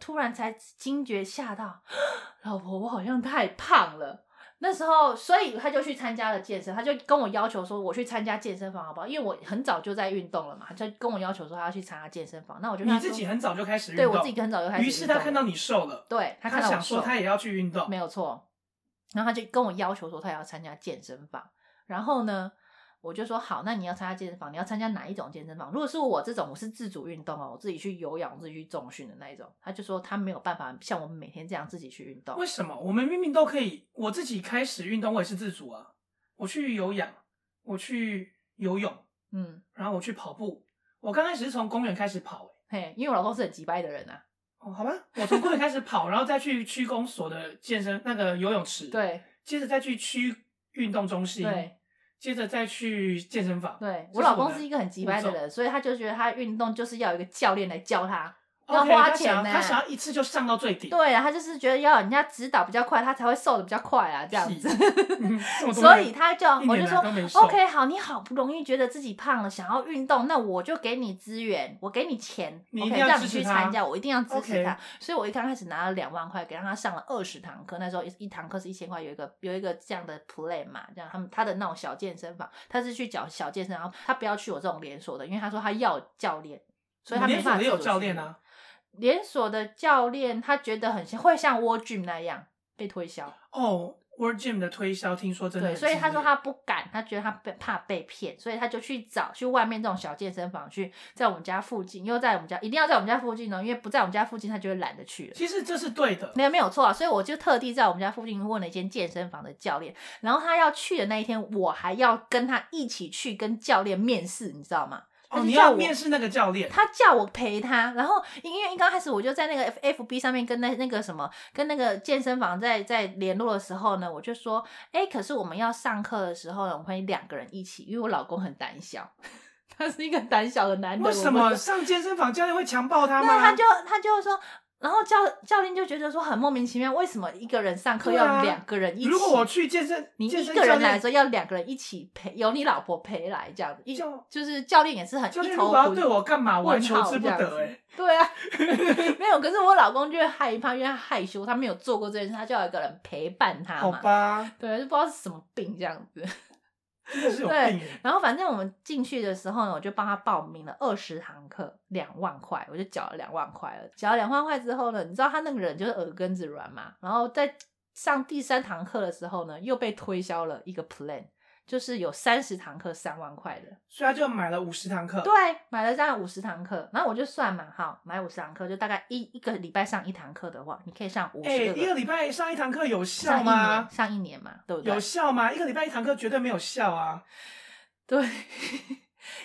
Speaker 5: 突然才惊觉吓到，老婆，我好像太胖了。那时候，所以他就去参加了健身，他就跟我要求说，我去参加健身房好不好？因为我很早就在运动了嘛，他就跟我要求说他要去参加健身房。那我就
Speaker 4: 你自己很早就开始运动，
Speaker 5: 对我自己很早就开始。
Speaker 4: 于是他看到你瘦了，
Speaker 5: 对他
Speaker 4: 他
Speaker 5: 看到我瘦
Speaker 4: 想说他也要去运动，
Speaker 5: 没有错。然后他就跟我要求说他也要参加健身房，然后呢，我就说好，那你要参加健身房，你要参加哪一种健身房？如果是我这种，我是自主运动哦，我自己去有氧，我自己去重训的那一种。他就说他没有办法像我们每天这样自己去运动。
Speaker 4: 为什么？我们明明都可以，我自己开始运动，我也是自主啊。我去有氧，我去游泳，
Speaker 5: 嗯，
Speaker 4: 然后我去跑步。我刚开始是从公园开始跑、欸，
Speaker 5: 嘿，因为我老公是很急掰的人啊。
Speaker 4: 哦，好吧，我从公园开始跑，然后再去区公所的健身那个游泳池，，
Speaker 5: 对
Speaker 4: 接着再去区运动中心，
Speaker 5: 对
Speaker 4: 接着再去健身房。对，
Speaker 5: 我老公是一个很急掰的人，所以他就觉得他运动就是要有一个教练来教他。
Speaker 4: OK，
Speaker 5: 要花钱呢、
Speaker 4: 他想要一次就上到最顶。
Speaker 5: 对啊，他就是觉得要人家指导比较快，他才会瘦的比较快啊，这样子。所以他就我就
Speaker 4: 说
Speaker 5: OK 好，你好不容易觉得自己胖了，想要运动，那我就给你资源，我给你钱，我可以
Speaker 4: 你一定要
Speaker 5: 让你去参加，我一定要支持
Speaker 4: OK
Speaker 5: 他。所以我一刚开始拿了两万块，给让他上了二十堂课，那时候一一堂课是一千块，有一个有一个这样的 play 嘛，这样他们他的那种小健身房，他是去找小健身，然后他不要去我这种连锁的，因为他说他要教练，所以他没办法
Speaker 4: 连锁也有教练啊。
Speaker 5: 连锁的教练他觉得很像会像 World Gym 那样被推销。
Speaker 4: 哦，World Gym 的推销听说真的
Speaker 5: 所以他说他不敢，他觉得他被怕被骗，所以他就去找去外面这种小健身房去，在我们家附近，又在我们家一定要在我们家附近呢，因为不在我们家附近，他就会懒得去了。
Speaker 4: 其实这是对的。
Speaker 5: 没有没有错啊，所以我就特地在我们家附近问了一间健身房的教练，然后他要去的那一天，我还要跟他一起去跟教练面试，你知道吗？
Speaker 4: 哦，你要面试那个教练，
Speaker 5: 他叫我陪他，然后因为一刚开始我就在那个 F F B 上面跟那那个什么跟那个健身房在在联络的时候呢，我就说，哎、欸，可是我们要上课的时候呢，我们会两个人一起，因为我老公很胆小，他是一个胆小的男人。
Speaker 4: 为什么上健身房教练会强暴他吗？
Speaker 5: 那他就他就说。然后教教练就觉得说很莫名其妙，为什么一个人上课要两个人一起？
Speaker 4: 如果我去健身，
Speaker 5: 你一个人来的时候要两个人一起陪，有你老婆陪来这样子。一就是教练也是很一头
Speaker 4: 要对我干嘛？我求之不得哎。
Speaker 5: 对啊，没有。可是我老公就会害怕，因为他害羞，他没有做过这件事，他就要一个人陪伴他嘛。
Speaker 4: 好吧。
Speaker 5: 对，就不知道是什么病这样子。
Speaker 4: 真的是有病。
Speaker 5: 对，然后反正我们进去的时候呢，我就帮他报名了二十堂课，两万块，我就缴了两万块了。缴了两万块之后呢，你知道他那个人就是耳根子软嘛，然后在上第三堂课的时候呢，又被推销了一个 plan。就是有三十堂课三万块的，
Speaker 4: 所以他就买了五十堂课。
Speaker 5: 对，买了这样五十堂课，然后我就算嘛，好，买五十堂课就大概一一个礼拜上一堂课的话，你可以上五十个。哎、欸，
Speaker 4: 一个礼拜上一堂课有效吗？
Speaker 5: 上，上一年嘛，对不对？
Speaker 4: 有效吗？一个礼拜一堂课绝对没有效啊。
Speaker 5: 对。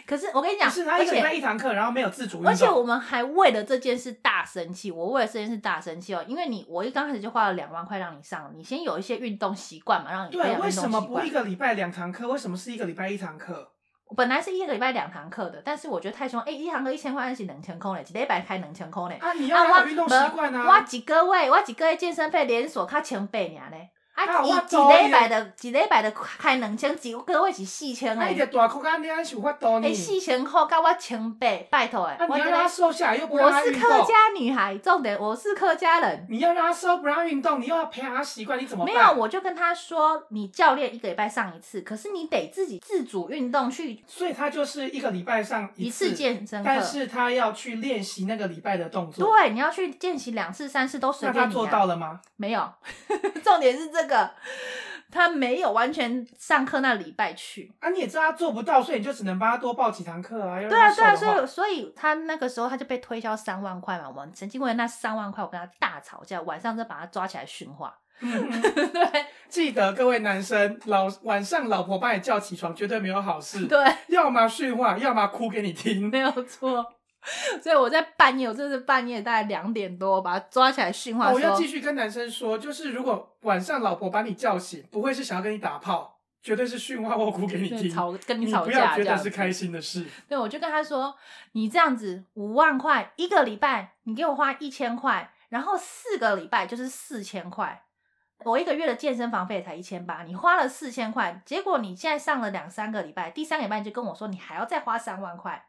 Speaker 5: 可是我跟你讲，
Speaker 4: 是他一个礼拜一堂课，然后没有自主，
Speaker 5: 而且我们还为了这件事大生气。我为了这件事大生气哦，因为你我一刚开始就花了两万块让你上，你先有一些运动习惯嘛，让你
Speaker 4: 对。为什么不一个礼拜两堂课？为什么是一个礼拜一堂课？
Speaker 5: 本来是一个礼拜两堂课的，但是我觉得太凶。哎，一堂课一千块，还是两千块嘞？一礼拜开两千块嘞？
Speaker 4: 啊，你要有运动习惯啊！
Speaker 5: 我几个月，我几个月健身费连锁卡千八尔嘞。啊，一一礼拜的，一礼拜的开两千，一个月是四千诶。
Speaker 4: 哎，这大裤干你安是有法度呢？
Speaker 5: 四千块，甲我千八，拜托诶。
Speaker 4: 你要让他瘦下来，又不
Speaker 5: 让他运动。我是客家女孩，重点我是客家人。
Speaker 4: 你要让他瘦，不让运动，你又要培养他习惯，你怎么办？
Speaker 5: 没有，我就跟他说，你教练一个礼拜上一次，可是你得自己自主运动去。
Speaker 4: 所以他就是一个礼拜上
Speaker 5: 一次，一次健身课，
Speaker 4: 但是他要去练习那个礼拜的动作。
Speaker 5: 对，你要去练习两次、三次都随便你、啊。
Speaker 4: 那他做到了吗？
Speaker 5: 没有，重点是这个。他没有完全上课那礼拜去
Speaker 4: 啊，你也知道他做不到，所以你就只能帮他多报几堂课啊。
Speaker 5: 对啊，对啊，所以所以他那个时候他就被推销三万块嘛。我们曾经为了那三万块，我跟他大吵架，晚上就把他抓起来训话。嗯、对，
Speaker 4: 记得各位男生，老晚上老婆把你叫起床，绝对没有好事。
Speaker 5: 对，
Speaker 4: 要么训话，要么哭给你听，
Speaker 5: 没有错。所以我在半夜，我真的是半夜大概两点多把他抓起来训话。
Speaker 4: 我要继续跟男生说，就是如果晚上老婆把你叫醒，不会是想要跟你打炮，绝对是训话或哭给你听，
Speaker 5: 吵跟你吵架，
Speaker 4: 你不要觉得是开心的事。
Speaker 5: 对，我就跟他说，你这样子五万块一个礼拜，你给我花一千块，然后四个礼拜就是四千块，我一个月的健身房费才一千八，你花了四千块，结果你现在上了两三个礼拜，第三个礼拜你就跟我说你还要再花三万块。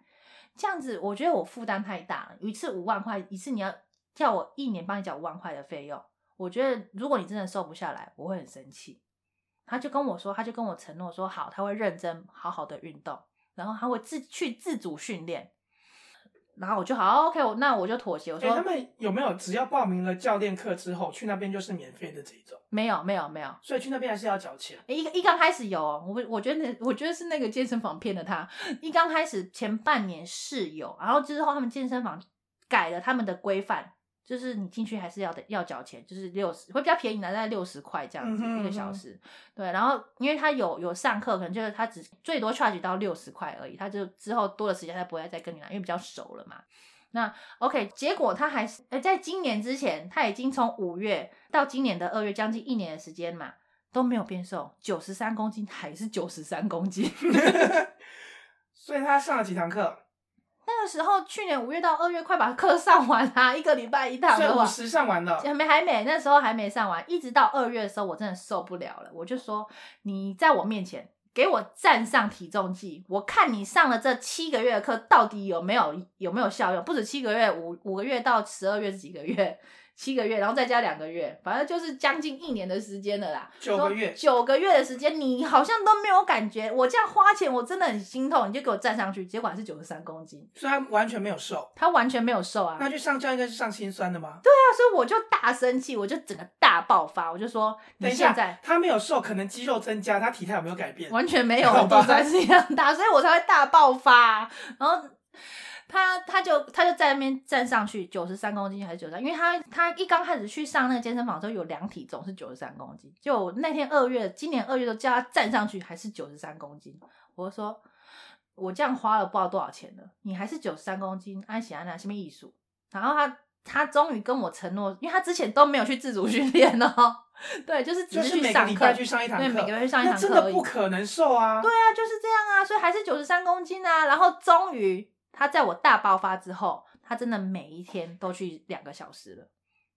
Speaker 5: 这样子，我觉得我负担太大了。一次五万块，一次你要叫我一年帮你缴五万块的费用，我觉得如果你真的瘦不下来，我会很生气。他就跟我说，他就跟我承诺说好，他会认真好好的运动，然后他会自去自主训练。然后我就好，OK，我那我就妥协。我说、欸、
Speaker 4: 他们有没有只要报名了教练课之后去那边就是免费的这种？
Speaker 5: 没有，没有，没有。
Speaker 4: 所以去那边还是要缴钱。
Speaker 5: 一一刚开始有，我我觉得我觉得是那个健身房骗了他。一刚开始前半年是有，然后之后他们健身房改了他们的规范。就是你进去还是要的要缴钱，就是六十会比较便宜的，大概六十块这样子一个小时。对，然后因为他有有上课，可能就是他只最多 charge 到六十块而已，他就之后多的时间他不会再跟你来，因为比较熟了嘛。那 OK，结果他还是呃，在今年之前，他已经从五月到今年的二月，将近一年的时间嘛，都没有变瘦，九十三公斤还是九十三公斤。
Speaker 4: 所以他上了几堂课？
Speaker 5: 那个时候，去年五月到二月，快把课上完啦，一个礼拜一堂的话，
Speaker 4: 五十上完了，
Speaker 5: 还没还没，那时候还没上完，一直到二月的时候，我真的受不了了，我就说，你在我面前给我站上体重计，我看你上了这七个月的课到底有没有有没有效用，不止七个月，五五个月到十二月是几个月？七个月，然后再加两个月，反正就是将近一年的时间了啦。
Speaker 4: 九个月，
Speaker 5: 九个月的时间，你好像都没有感觉。我这样花钱，我真的很心痛。你就给我站上去，结果还是九十三公斤，
Speaker 4: 所以他完全没有瘦。
Speaker 5: 他完全没有瘦啊！
Speaker 4: 那去上教应该是上心酸的吗？
Speaker 5: 对啊，所以我就大生气，我就整个大爆发，我就说：你现在
Speaker 4: 他没有瘦，可能肌肉增加，他体态有没有改变？
Speaker 5: 完全没有，肚子还是一样大，所以我才会大爆发。然后。他他就他就在那边站上去九十三公斤还是九十三？因为他他一刚开始去上那个健身房的时候有量体重是九十三公斤，就那天二月今年二月都叫他站上去还是九十三公斤。我说我这样花了不知道多少钱了，你还是九十三公斤，安喜安娜什么艺术？然后他他终于跟我承诺，因为他之前都没有去自主训练哦，对，就是只是去上课，
Speaker 4: 去上一堂课，
Speaker 5: 对，每个月去上一堂课，
Speaker 4: 真的不可能瘦啊！
Speaker 5: 对啊，就是这样啊，所以还是九十三公斤啊。然后终于他在我大爆发之后，他真的每一天都去两个小时了。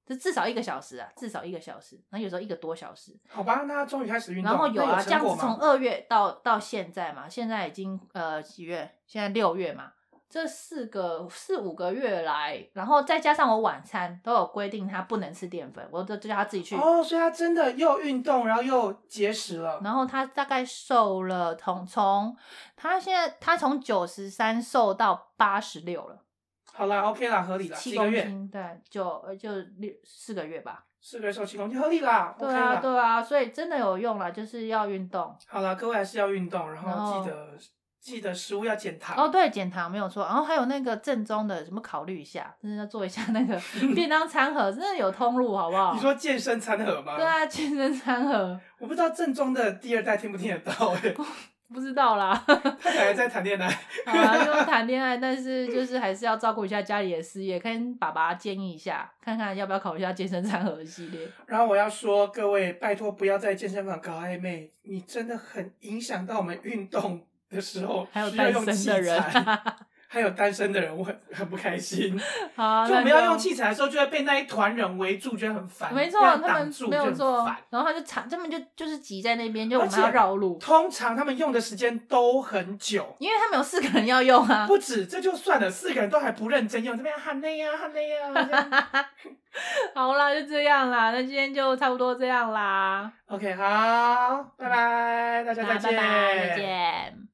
Speaker 5: 就至少一个小时啊，至少一个小时，然后有时候一个多小时。
Speaker 4: 好吧，那他终于开始运动。
Speaker 5: 然后有啊，
Speaker 4: 有
Speaker 5: 这样子从二月到到现在嘛，现在已经呃几月？现在六月嘛，这四个四五个月来，然后再加上我晚餐都有规定他不能吃淀粉，我都叫他自己去。
Speaker 4: 哦，所以他真的又运动，然后又节食了。
Speaker 5: 然后他大概瘦了，从从他现在他从九十三瘦到八十六了。
Speaker 4: 好啦，OK 啦，合理啦，七个月，
Speaker 5: 对，就就六四个月吧，
Speaker 4: 四个月瘦七公斤，合理啦。
Speaker 5: 对啊，对啊，所以真的有用啦，就是要运动。
Speaker 4: 好啦，各位还是要运动，然后记得记得食物要减糖。
Speaker 5: 哦，对，减糖没有错。然后还有那个正宗的，什么考虑一下，真的要做一下那个 便当餐盒，真的有通路，好不好？
Speaker 4: 你说健身餐盒吗？
Speaker 5: 对啊，健身餐盒。
Speaker 4: 我不知道正宗的第二代听不听得到哎。
Speaker 5: 不知道啦，
Speaker 4: 他还在谈恋爱，
Speaker 5: 好啊，就谈恋爱，但是就是还是要照顾一下家里的事业，跟爸爸建议一下，看看要不要考虑一下健身餐盒的系列。
Speaker 4: 然后我要说，各位拜托不要在健身房搞暧昧，你真的很影响到我们运动的时候，
Speaker 5: 还有单身的人。
Speaker 4: 还有单身的人，我很很不开心。就我们要用器材的时候，就会被那一团人围住，觉得很烦。
Speaker 5: 没错，他们没有错。然后他就长，他们就就是挤在那边，就我们要绕路。
Speaker 4: 通常他们用的时间都很久，
Speaker 5: 因为他们有四个人要用啊。
Speaker 4: 不止，这就算了，四个人都还不认真用，这边喊累呀，喊累呀。
Speaker 5: 好啦，就这样啦，那今天就差不多这样啦。
Speaker 4: OK，好，拜拜，大家再见，
Speaker 5: 拜拜，再见。